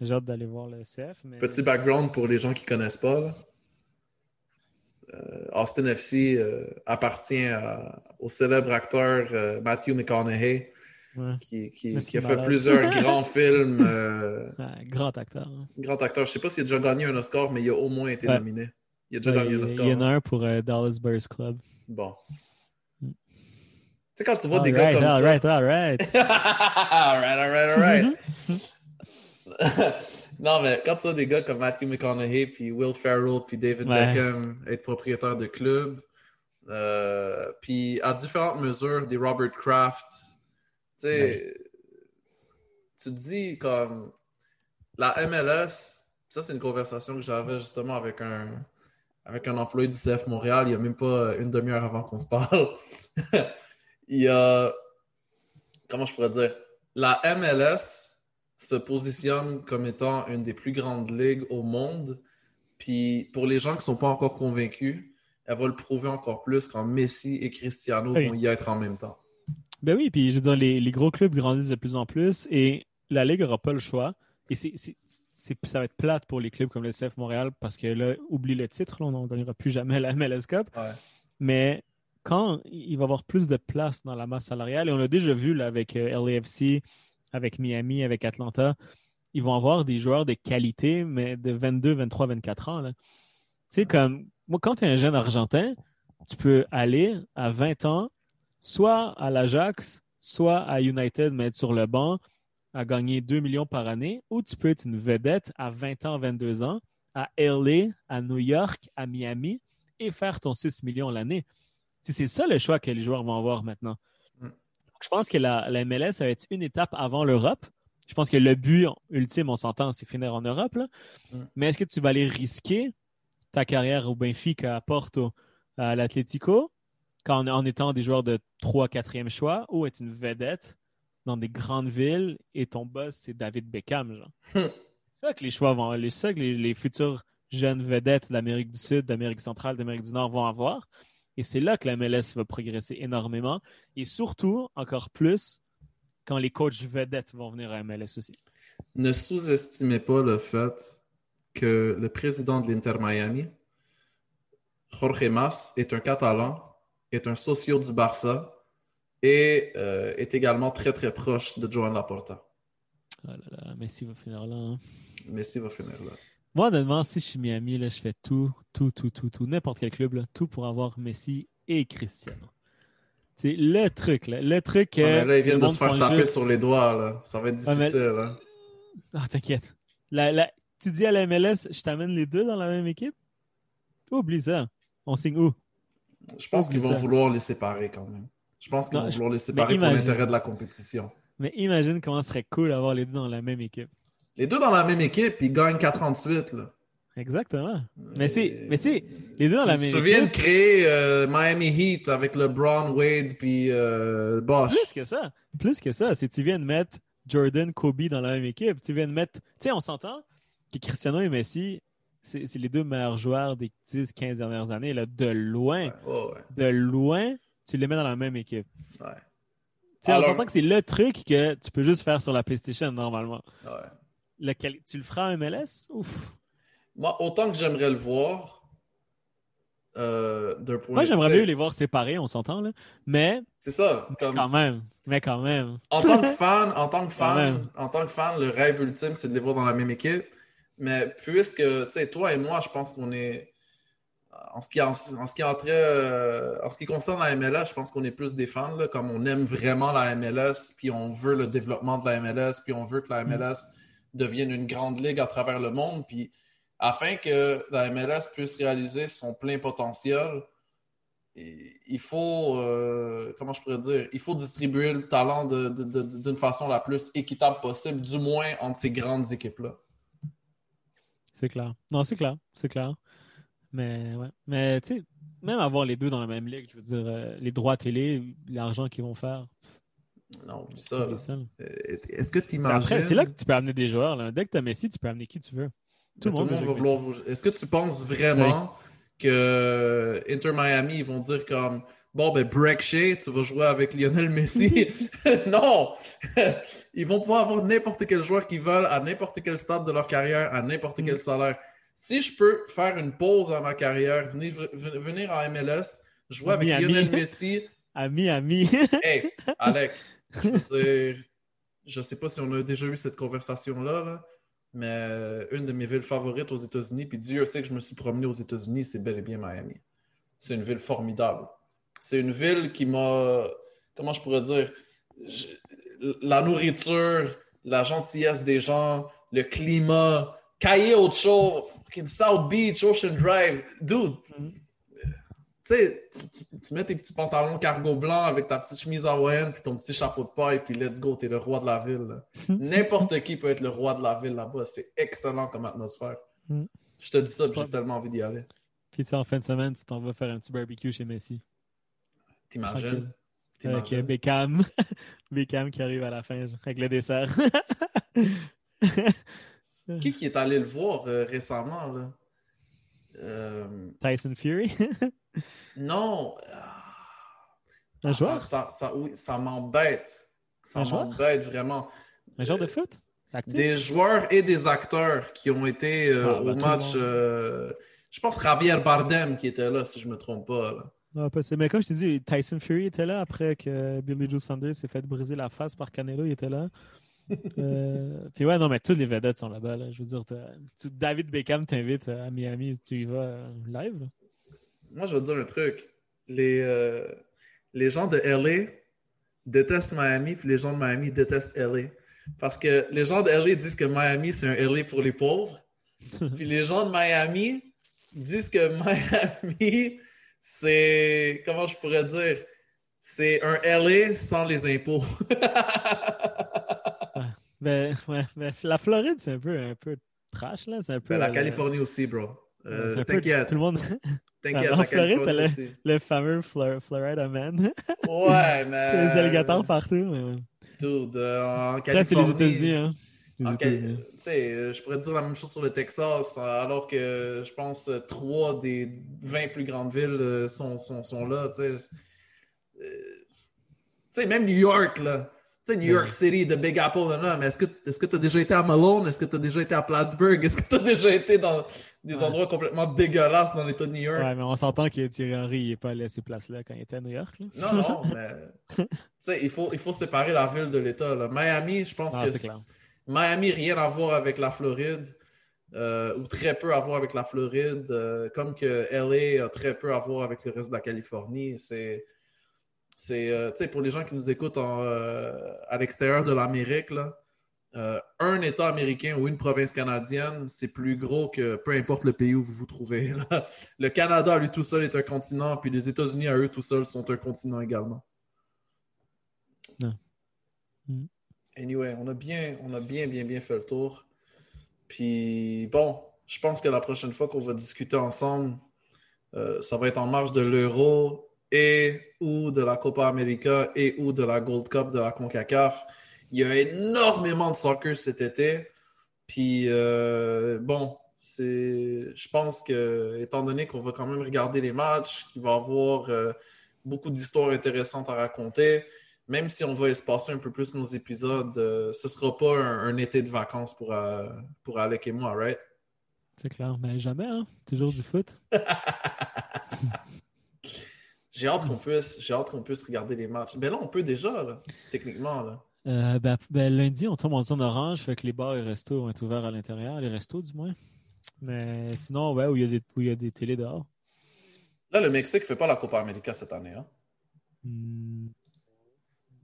j'ai hâte d'aller voir le CF. Mais... Petit background pour les gens qui ne connaissent pas. là. Euh, Austin FC euh, appartient à- au célèbre acteur euh, Matthew McConaughey, Ouais. qui, a fait plusieurs grands films. Ouais, grand acteur. hein. grand acteur. Je ne sais pas s'il a déjà gagné un Oscar, mais il a au moins été Ouais. nominé. Il a déjà gagné il, un Oscar. il y en a hein. un pour Dallas Bears Club. Bon. Tu sais, quand tu vois des All gars right, comme all ça. right, all right. all right, all right, all right. non, mais quand tu vois des gars comme Matthew McConaughey, puis Will Ferrell, puis David Ouais. Beckham être propriétaires de clubs, Euh, puis à différentes mesures, des Robert Kraft. Tu sais, tu te dis comme la MLS, ça c'est une conversation que j'avais justement avec un, avec un employé du CF Montréal il n'y a même pas une demi-heure avant qu'on se parle. il y a, comment je pourrais dire, la MLS se positionne comme étant une des plus grandes ligues au monde. Puis pour les gens qui ne sont pas encore convaincus, elle va le prouver encore plus quand Messi et Cristiano Oui. vont y être en même temps. Ben oui, puis je veux dire, les, les gros clubs grandissent de plus en plus et la Ligue n'aura pas le choix. Et c'est, c'est- c'est- ça va être plate pour les clubs comme le CF Montréal parce que là, oublie le titre, là, on n'en gagnera plus jamais la MLS Cup. Ouais. Mais quand il va y avoir plus de place dans la masse salariale, et on l'a déjà vu là, avec euh, LAFC, avec Miami, avec Atlanta, ils vont avoir des joueurs de qualité, mais de 22, 23, 24 ans. Tu sais, comme moi, quand tu es un jeune Argentin, tu peux aller à 20 ans, soit à l'Ajax, soit à United, mais être sur le banc, à gagner 2 millions par année, ou tu peux être une vedette à 20 ans, 22 ans, à LA, à New York, à Miami, et faire ton 6 millions l'année. Tu sais, C'est ça le choix que les joueurs vont avoir maintenant. Je pense que la, la MLS, ça va être une étape avant l'Europe. Je pense que le but ultime, on s'entend, c'est finir en Europe. là. Mm. Mais est-ce que tu vas aller risquer ta carrière au Benfica, à Porto, à l'Atlético, en étant des joueurs de 3 4e choix, ou être une vedette dans des grandes villes et ton boss, c'est David Beckham, genre? c'est ça que les choix vont, c'est ça que les, les futurs jeunes vedettes d'Amérique du Sud, d'Amérique centrale, d'Amérique du Nord vont avoir. Et c'est là que la MLS va progresser énormément. Et surtout, encore plus, quand les coachs vedettes vont venir à MLS aussi. Ne sous-estimez pas le fait que le président de l'Inter Miami, Jorge Mas, est un Catalan, est un socio du Barça et euh, est également très très proche de Joan Laporta. Ah là là, Messi va finir là. hein. Messi va finir là. Moi, honnêtement, si je suis Miami, là, je fais tout, tout, tout, tout, tout, n'importe quel club, là, tout pour avoir Messi et Cristiano. C'est le truc, là, le truc. Ah, mais là, ils viennent de se faire taper juste- sur les doigts. Là. Ça va être Ouais, mais- difficile. hein. Ah, t'inquiète. La- la- Tu dis à la MLS, je t'amène les deux dans la même équipe? Oublie ça. On signe où? Je pense qu'ils vont ça. vouloir les séparer quand même. Je pense qu'ils vont je- vouloir les séparer pour l'intérêt de la compétition. Mais imagine comment ce serait cool d'avoir les deux dans la même équipe. Les deux dans la même équipe, ils gagnent 4-38. Là. Exactement. Mais, c'est, mais tu sais, les deux dans la même tu viens de équipe. créer euh, Miami Heat avec LeBron, Wade puis euh, Bosch. Plus que ça. Plus que ça. C'est tu viens de mettre Jordan, Kobe dans la même équipe. Tu viens de mettre. Tu sais, on s'entend que Cristiano et Messi, c'est les deux meilleurs joueurs des 10, 15 dernières années. Là, de loin. Ouais, ouais. De loin, tu les mets dans la même équipe. Ouais. On s'entend que c'est le truc que tu peux juste faire sur la PlayStation normalement. Ouais. Lequel- tu le feras en MLS? Ouf. Moi, autant que j'aimerais le voir, euh, d'un point Moi, j'aimerais mieux les voir séparés, on s'entend, là. Mais, C'est ça. Comme, quand même. Mais quand même. en tant que fan, en tant que fan, en tant que fan, le rêve ultime, c'est de les voir dans la même équipe. Mais puisque, tu sais, toi et moi, je pense qu'on est. En ce qui, en, en ce qui entrait, euh, en ce qui concerne la MLS, je pense qu'on est plus des fans, là, comme on aime vraiment la MLS, puis on veut le développement de la MLS, puis on veut que la MLS devienne une grande ligue à travers le monde, puis afin que la MLS puisse réaliser son plein potentiel, il faut, euh, comment je pourrais dire, il faut distribuer le talent d'une façon la plus équitable possible, du moins entre ces grandes équipes-là. C'est clair. Non, c'est clair. C'est clair. Mais, ouais. Mais, tu sais, même avoir les deux dans la même ligue, je veux dire, euh, les droits télé, l'argent qu'ils vont faire. Non, oublie ça. Euh, Est-ce que tu imagines... C'est là que tu peux amener des joueurs. Là. Dès que tu as Messi, tu peux amener qui tu veux. Tout le monde, va vouloir vous... Est-ce que tu penses vraiment que Inter Miami, ils vont dire comme bon, ben, break Shea, tu vas jouer avec Lionel Messi? non! ils vont pouvoir avoir n'importe quel joueur qu'ils veulent à n'importe quel stade de leur carrière, à n'importe Mm. quel salaire. Si je peux faire une pause à ma carrière, venir, venir en MLS, jouer avec Miami. Lionel Messi, À Miami. Hey, Alec, je veux dire, je sais pas si on a déjà eu cette conversation-là, là, mais euh, une de mes villes favorites aux États-Unis, puis Dieu sait que je me suis promené aux États-Unis, c'est bel et bien Miami. C'est une ville formidable. C'est une ville qui m'a, comment je pourrais dire, la nourriture, la gentillesse des gens, le climat, Calle Ocho, South Beach, Ocean Drive, dude. Tu sais, tu, mets tes petits pantalons cargo blancs avec ta petite chemise hawaïenne puis ton petit chapeau de paille, puis let's go, t'es le roi de la ville. N'importe qui peut être le roi de la ville là-bas. C'est excellent comme atmosphère. Mm. Je te dis ça, j'ai tellement envie d'y aller. Puis tu sais, en fin de semaine, tu t'en vas faire un petit barbecue chez Messi. T'imagines? Avec euh, Beckham. Beckham qui arrive à la fin, avec le dessert. Qui qui est allé le voir euh, récemment, là? Euh, Tyson Fury? Non. Un Ah, joueur? Ça, ça, ça- oui, ça m'embête. Ça m'embête vraiment. Un joueur de foot? Actif? Des joueurs et des acteurs qui ont été euh, Ah, au le match. euh, je pense Javier Bardem qui était là, si je me trompe pas. là. Mais comme je t'ai dit, Tyson Fury était là après que Billy Joe Sanders s'est fait briser la face par Canelo, il était là. Euh, puis ouais, non, mais toutes les vedettes sont là-bas. là. Je veux dire, tu- David Beckham t'invite à Miami, tu y vas live? Moi, je veux dire un truc. Les, euh, les gens de LA détestent Miami, puis les gens de Miami détestent LA. Parce que les gens de LA disent que Miami, c'est un LA pour les pauvres. puis les gens de Miami disent que Miami, c'est. Comment je pourrais dire? C'est un LA sans les impôts. Ben, ouais, ben, la Floride, c'est un peu, un peu trash, là. C'est un peu. Ben, la euh, Californie aussi, bro. Euh, peu- T'inquiète. Tout le monde. T'inquiète, en Floride, Californie t'as le, fameux Flor- Florida Man. Ouais, mais. les alligators partout. mais. Dude, euh, en Là, c'est les Californie. États-Unis, hein. États-Unis. Tu sais, euh, je pourrais dire la même chose sur le Texas, euh, alors que je pense euh, trois des 20 plus grandes villes euh, sont, sont, sont là. Tu sais, même New York, là. Tu sais, New York. City, The Big Apple, là, là, mais est-ce que tu as déjà été à Malone? Est-ce que tu as déjà été à Plattsburgh? Est-ce que tu as déjà été dans des Ouais. endroits complètement dégueulasses dans l'État de New York? Ouais, mais on s'entend que Thierry Henry n'est pas allé à ces places-là quand il était à New York. là. Non, non, mais tu sais, il faut, il faut séparer la ville de l'État. Miami, je pense Ah, que. Miami, rien à voir avec la Floride, euh, ou très peu à voir avec la Floride, euh, comme que LA a très peu à voir avec le reste de la Californie. C'est, c'est, euh, tu sais, pour les gens qui nous écoutent en, euh, à l'extérieur de l'Amérique, là, euh, un État américain ou une province canadienne, c'est plus gros que peu importe le pays où vous vous trouvez. là. Le Canada, à lui tout seul, est un continent, puis les États-Unis, à eux tout seuls, sont un continent également. Non. Mm. Anyway, on a bien, on a bien, bien, bien fait le tour. Puis bon, je pense que la prochaine fois qu'on va discuter ensemble, euh, ça va être en marge de l'Euro et ou de la Copa América et ou de la Gold Cup de la CONCACAF. Il y a énormément de soccer cet été. Puis euh, bon, c'est, je pense que étant donné qu'on va quand même regarder les matchs, qu'il va y avoir euh, beaucoup d'histoires intéressantes à raconter, même si on va espacer un peu plus nos épisodes, euh, ce sera pas un, un été de vacances pour, pour Alec et moi, right? C'est clair, mais jamais, hein? Toujours du foot. J'ai hâte qu'on puisse, j'ai hâte qu'on puisse regarder les matchs. Ben là, on peut déjà, là, techniquement. Là. Euh, ben, ben, lundi, on tombe en zone orange, fait que les bars et restos vont être ouverts à l'intérieur, les restos du moins. Mais sinon, ouais, où il y a des, où il y a des télés dehors. Là, le Mexique fait pas la Copa América cette année. Hein? Hmm,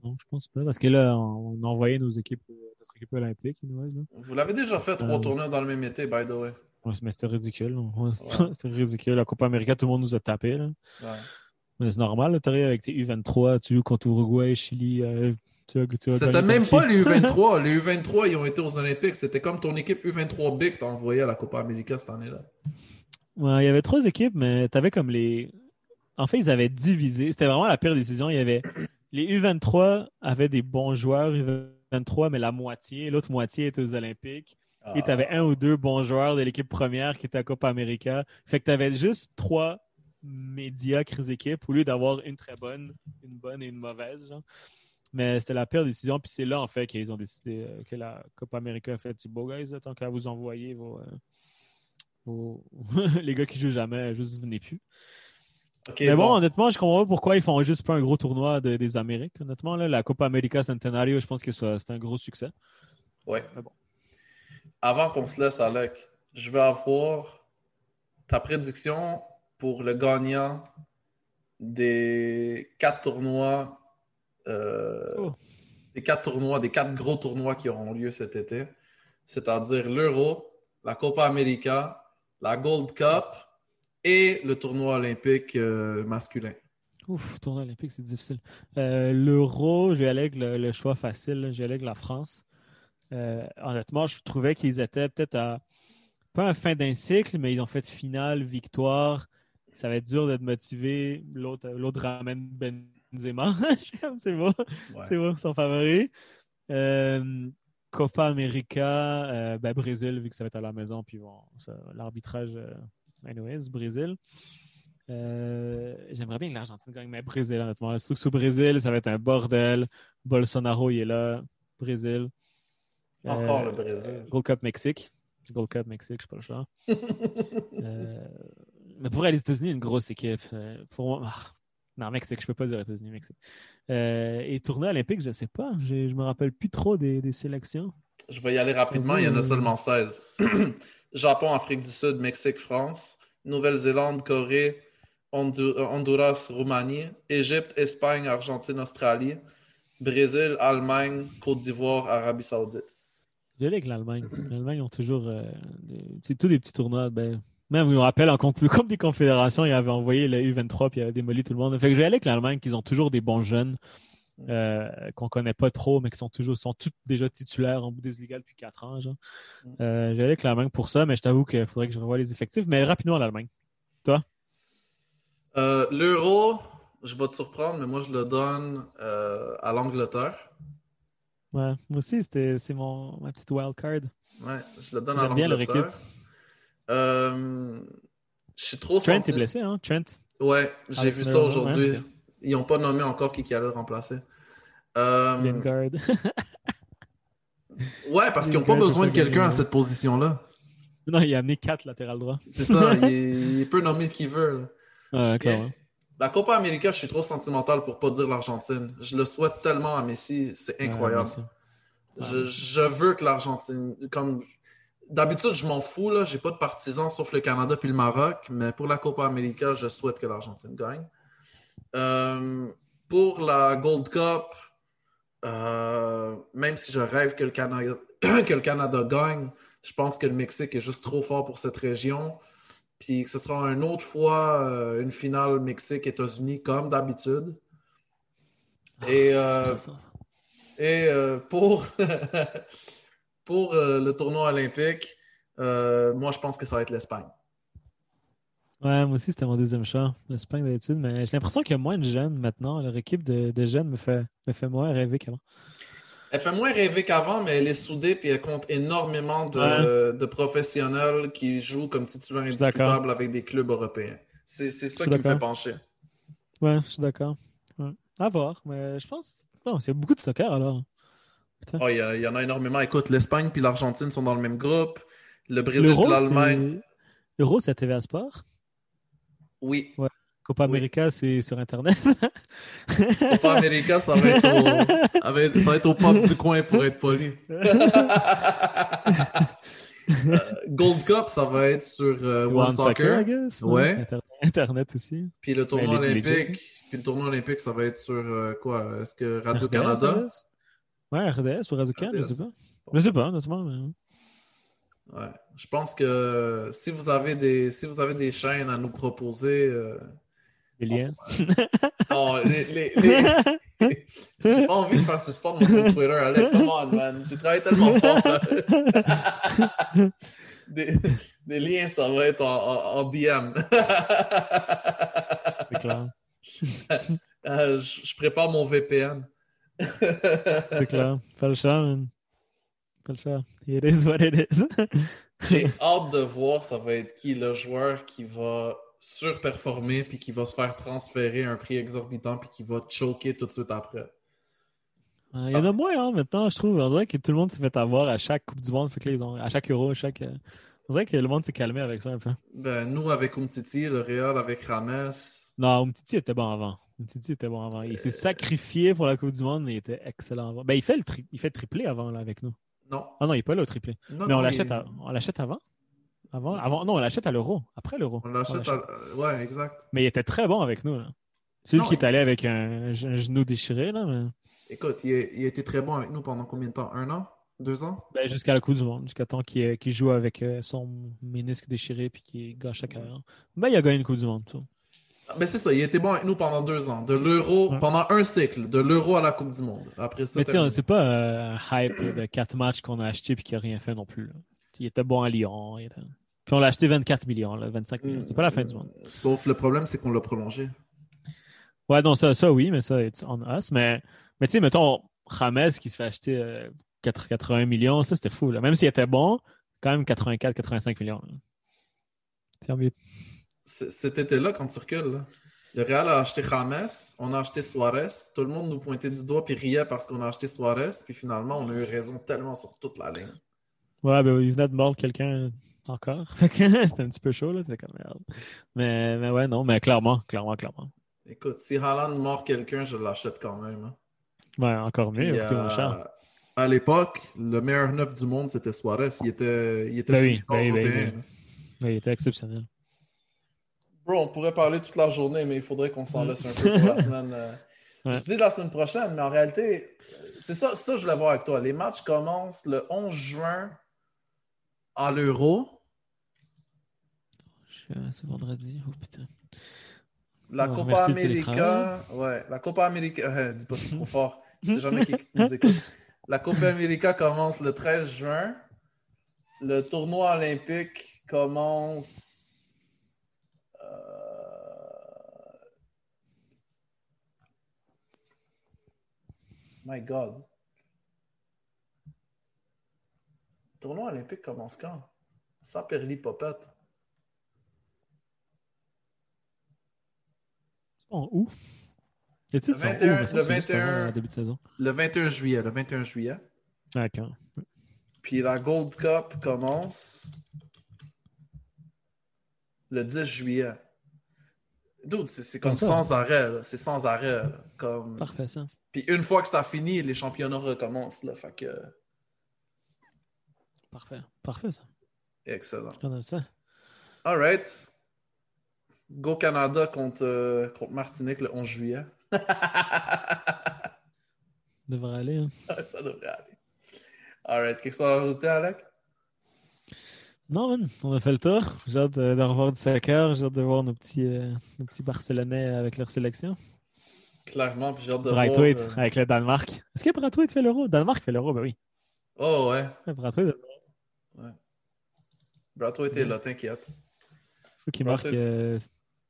Non, je pense pas, parce que là, on, on a envoyé nos équipes, notre équipe olympique, là. Vous l'avez déjà fait trois Euh, tournois dans le même été, by the way. Ouais, mais c'était ridicule. C'était ridicule. La Copa América, tout le monde nous a tapé. Là. Ouais. Mais c'est normal, t'arrives avec tes U23, tu joues contre Uruguay, Chili. euh, tu tu C'était même pas les U23. les U23, ils ont été aux Olympiques. C'était comme ton équipe U23B que t'as envoyé à la Copa América cette année-là. Ouais, il y avait trois équipes, mais t'avais comme les. En fait, ils avaient divisé. C'était vraiment la pire décision. Il y avait. Les U23 avaient des bons joueurs, U23, mais la moitié. L'autre moitié était aux Olympiques. Et tu avais un ou deux bons joueurs de l'équipe première qui était à Copa América. Fait que tu avais juste trois médiocres équipes au lieu d'avoir une très bonne, une bonne et une mauvaise. genre. Mais c'était la pire décision. Puis c'est là, en fait, qu'ils ont décidé euh, que la Copa América a fait du beau, guys, là, tant qu'à vous envoyer vos, euh, vos- les gars qui jouent jamais, juste venez plus. Mais bon, bon. honnêtement, je comprends pas pourquoi ils font juste pas un gros tournoi de- des Amériques. Honnêtement, là, la Copa América Centenario, je pense que c'est un gros succès. Ouais. Mais bon. Avant qu'on se laisse, Alec, je vais avoir ta prédiction pour le gagnant des quatre tournois, Oh. des quatre tournois, des quatre gros tournois qui auront lieu cet été, c'est-à-dire l'Euro, la Copa América, la Gold Cup et le tournoi olympique euh, masculin. Ouf, tournoi olympique, c'est difficile. Euh, L'euro, je vais aller avec le, le choix facile. vais aller avec la France. Euh, honnêtement, je trouvais qu'ils étaient peut-être à pas à fin d'un cycle, mais ils ont fait finale, victoire. Ça va être dur d'être motivé. L'autre l'autre ramène C'est bon. C'est bon, son favori. Euh, Copa América, euh, ben, Brésil, vu que ça va être à la maison, puis bon, l'arbitrage, euh, anyways, Brésil. Euh, J'aimerais bien que l'Argentine gagne, mais Brésil, honnêtement. Surtout sous Brésil, ça va être un bordel. Bolsonaro, il est là. Brésil. Encore Euh, le Brésil. Gold Cup Mexique. Gold Cup Mexique, je sais pas le choix. Euh, mais pour aux États-Unis, une grosse équipe. Euh, pour moi, ah, non, Mexique, je peux pas dire États-Unis, Mexique. Euh, et tournée olympique, je sais pas. Je, je me rappelle plus trop des, des sélections. Je vais y aller rapidement, il y en a seulement 16. Japon, Afrique du Sud, Mexique, France, Nouvelle-Zélande, Corée, euh, Honduras, Roumanie, Égypte, Espagne, Argentine, Australie, Brésil, Allemagne, Côte d'Ivoire, Arabie Saoudite. J'ai avec l'Allemagne. L'Allemagne ont toujours. euh, des- tous des petits tournois. Ben, même, je me rappelle, en Coupe Coupe des Confédérations, ils avaient envoyé le U23 puis ils avaient démoli tout le monde. Fait que je vais aller avec l'Allemagne, qu'ils ont toujours des bons jeunes euh, qu'on connaît pas trop, mais qui sont toujours sont tous déjà titulaires en Bundesliga depuis 4 ans. Genre. Euh, je vais aller avec l'Allemagne pour ça, mais je t'avoue qu'il faudrait que je revoie les effectifs. Mais rapidement, l'Allemagne. Toi? Euh, L'euro, je vais te surprendre, mais moi je le donne euh, à l'Angleterre. Ouais, moi aussi, c'était, c'est mon, ma petite wild card. Ouais, je le donne à J'aime bien leur l'Angleterre. Euh, je suis trop Trent senti- est blessé, hein? Trent. Ouais, j'ai Alex vu ça Miller, aujourd'hui. Ils n'ont pas nommé encore qui, qui allait le remplacer. Euh, Lingard. ouais, parce qu'ils n'ont pas besoin de quelqu'un à cette position-là. non, il a amené 4 latéral droit. C'est ça, il, il peut nommer qui veut. là. Ouais, clairement. La Copa América, je suis trop sentimental pour pas dire l'Argentine. Je le souhaite tellement à Messi, c'est incroyable. Messi. je, je veux que l'Argentine, comme d'habitude, je m'en fous là, j'ai pas de partisans sauf le Canada puis le Maroc, mais pour la Copa América, je souhaite que l'Argentine gagne. Euh, pour la Gold Cup, euh, même si je rêve que le Canada, que le Canada gagne, je pense que le Mexique est juste trop fort pour cette région. Puis que ce sera une autre fois euh, une finale Mexique-États-Unis comme d'habitude. Et, et euh, pour, pour euh, le tournoi olympique, euh, moi je pense que ça va être l'Espagne. Ouais, moi aussi, c'était mon deuxième choix. L'Espagne d'habitude, mais j'ai l'impression qu'il y a moins de jeunes maintenant. Leur équipe de, de jeunes me fait, me fait moins rêver qu'avant. Elle fait moins rêver qu'avant, mais elle est soudée puis elle compte énormément de, de professionnels qui jouent comme d'accord. indiscutables avec des clubs européens. C'est ça qui me fait pencher. Ouais, je suis d'accord. Ouais. À voir, mais je pense. Non, c'est beaucoup de soccer alors. Oh, Il y, a- il y en a énormément. Écoute, l'Espagne puis l'Argentine sont dans le même groupe. Le Brésil puis l'Allemagne. L'Euro, c'est à TVA Sport? Oui. Ouais. Copa América, c'est sur Internet. Copa América, ça va être au, avec- ça va être au pop du coin pour être poli. Euh, Gold Cup, ça va être sur euh, One, One Soccer. I guess. Ouais. Inter- Internet aussi. Puis le tournoi les- les olympique, puis le tournoi olympique, ça va être sur euh, quoi? Est-ce que Radio RDS, Canada RDS? Ouais, RDS ou Radio je sais pas. Je sais pas, honnêtement. Mais... Ouais. Je pense que si vous avez des si vous avez des chaînes à nous proposer, euh, Les liens. oh, les, les- les- j'ai pas envie de faire ce sport de mon compte Twitter. Allez, come on, man. J'ai travaillé tellement fort. là. des, des liens, ça va être en, en- en DM. C'est clair. Euh, je, je prépare mon VPN. C'est clair. Pas le choix, man. Pas le choix. It is what it is. J'ai hâte de voir ça va être qui le joueur qui va surperformer puis qui va se faire transférer un prix exorbitant puis qui va choquer tout de suite après. Il y en a moins hein, maintenant, je trouve. On dirait que tout le monde s'est fait avoir à chaque Coupe du Monde. Fait que là, ils ont, à chaque Euro, à chaque. On dirait que le monde s'est calmé avec ça un peu. Ben, nous avec Umtiti, le Real avec Rames. Non, Umtiti était bon avant. Umtiti était bon avant. Il s'est sacrifié pour la Coupe du Monde, mais il était excellent avant. Ben, il fait le, tri- il fait le triplé avant là, avec nous. Non. Ah non, il n'est pas là au triplé. Non, mais on l'achète il- à- avant? Avant? avant? Non, on l'achète à l'euro. Après l'euro. On l'achète à... Ouais, exact. Mais il était très bon avec nous. C'est juste qu'il est allé avec un, un genou déchiré. Là, mais... Écoute, il a, il a été très bon avec nous pendant combien de temps? Un an? Deux ans? Ben, jusqu'à la Coupe du Monde, jusqu'à temps qu'il qu'il joue avec euh, son ménisque déchiré puis qu'il gâche sa carrière. Ben, il a gagné une Coupe du Monde. ça. Ben c'est ça, il était bon avec nous pendant deux ans. De l'Euro, pendant un cycle, de l'Euro à la Coupe du Monde. Après ça, Mais sais, c'est pas euh, un hype de quatre matchs qu'on a acheté puis qu'il a rien fait non plus. là. Il était bon à Lyon. il était- Puis on l'a acheté 24 millions, là, 25 millions. C'est pas la fin du monde. Sauf le problème, c'est qu'on l'a prolongé. Ouais, non, ça, ça oui, mais ça, it's on us. Mais, mais tu sais, mettons, James qui se fait acheter euh, 4 80 millions, ça c'était fou. Là. Même s'il était bon, quand même 84, 85 millions. C'est Cet été-là, quand tu recules, là, le Real a acheté James, on a acheté Suarez. Tout le monde nous pointait du doigt puis riait parce qu'on a acheté Suarez. Puis finalement, on a eu raison tellement sur toute la ligne. Ouais, ben il venait de mordre quelqu'un encore. C'était un petit peu chaud, là. C'était comme merde. Mais, mais ouais, non, mais clairement, clairement, clairement. Écoute, si Haaland mord quelqu'un, je l'achète quand même. hein. Ouais, encore mieux, écoutez mon euh, cher. À l'époque, le meilleur neuf du monde, c'était Suarez. Il était, il était Ben oui, ben ben ben il était exceptionnel. Bro, on pourrait parler toute la journée, mais il faudrait qu'on s'en Mm. laisse un peu pour la semaine. euh. Ouais. Je dis la semaine prochaine, mais en réalité, c'est ça, ça je voulais voir avec toi. Les matchs commencent le 11 juin à l'Euro. Je- C'est vendredi. Oh putain. La Oh, Copa América, ouais, la Copa América, euh, dis pas c'est trop fort, c'est jamais qui nous écoute. La Copa América commence le 13 juin. Le tournoi olympique commence. Euh, My God. Le tournoi olympique commence quand? Ça, Perli Popette. En où? Le ça en 21, août? Mais ça, le c'est juste avant 21 le début de saison? Le 21 juillet, le 21 juillet. Quand? Puis la Gold Cup commence le 10 juillet. Dude, c'est comme ça. sans arrêt. là. C'est sans arrêt. là. Comme... Parfait, ça. Puis une fois que ça finit, les championnats recommencent. Là. Fait que... Parfait. Parfait, ça. Excellent. On aime ça. All right. Go Canada contre, euh, contre Martinique le 11 juillet. Devrait aller. Hein. ça devrait aller. All right. Quelque chose à rajouter, Alec? Non, man, on a fait le tour. J'ai hâte de, de revoir du soccer. J'ai hâte de voir nos petits, euh, nos petits Barcelonais avec leur sélection. Clairement. Puis j'ai hâte de Braithwaite voir... euh, avec le Danemark. Est-ce que Braithwaite fait l'euro? Danemark fait l'euro, ben oui. Oh ouais. Ouais, Braithwaite, ouais. Braithwaite est là, t'inquiète. faut qu'il marque Braithwaite- euh,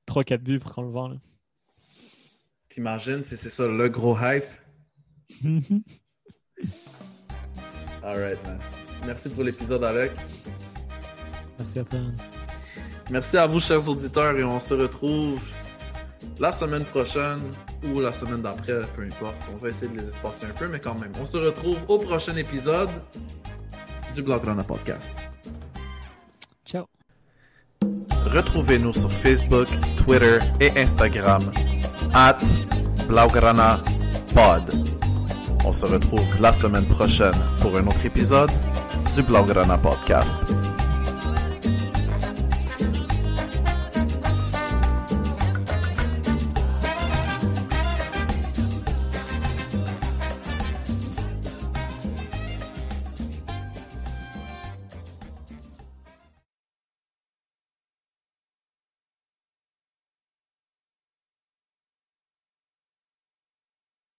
3-4 buts pour qu'on le vende. T'imagines si c'est ça le gros hype? Alright, man. Merci pour l'épisode, Alec. Merci à toi. man. Merci à vous, chers auditeurs, et on se retrouve la semaine prochaine ou la semaine d'après, peu importe. On va essayer de les espacer un peu, mais quand même. On se retrouve au prochain épisode du Runner Podcast. Ciao. Retrouvez-nous sur Facebook, Twitter et Instagram at Blaugrana Pod. On se retrouve la semaine prochaine pour un autre épisode du Blaugrana Podcast.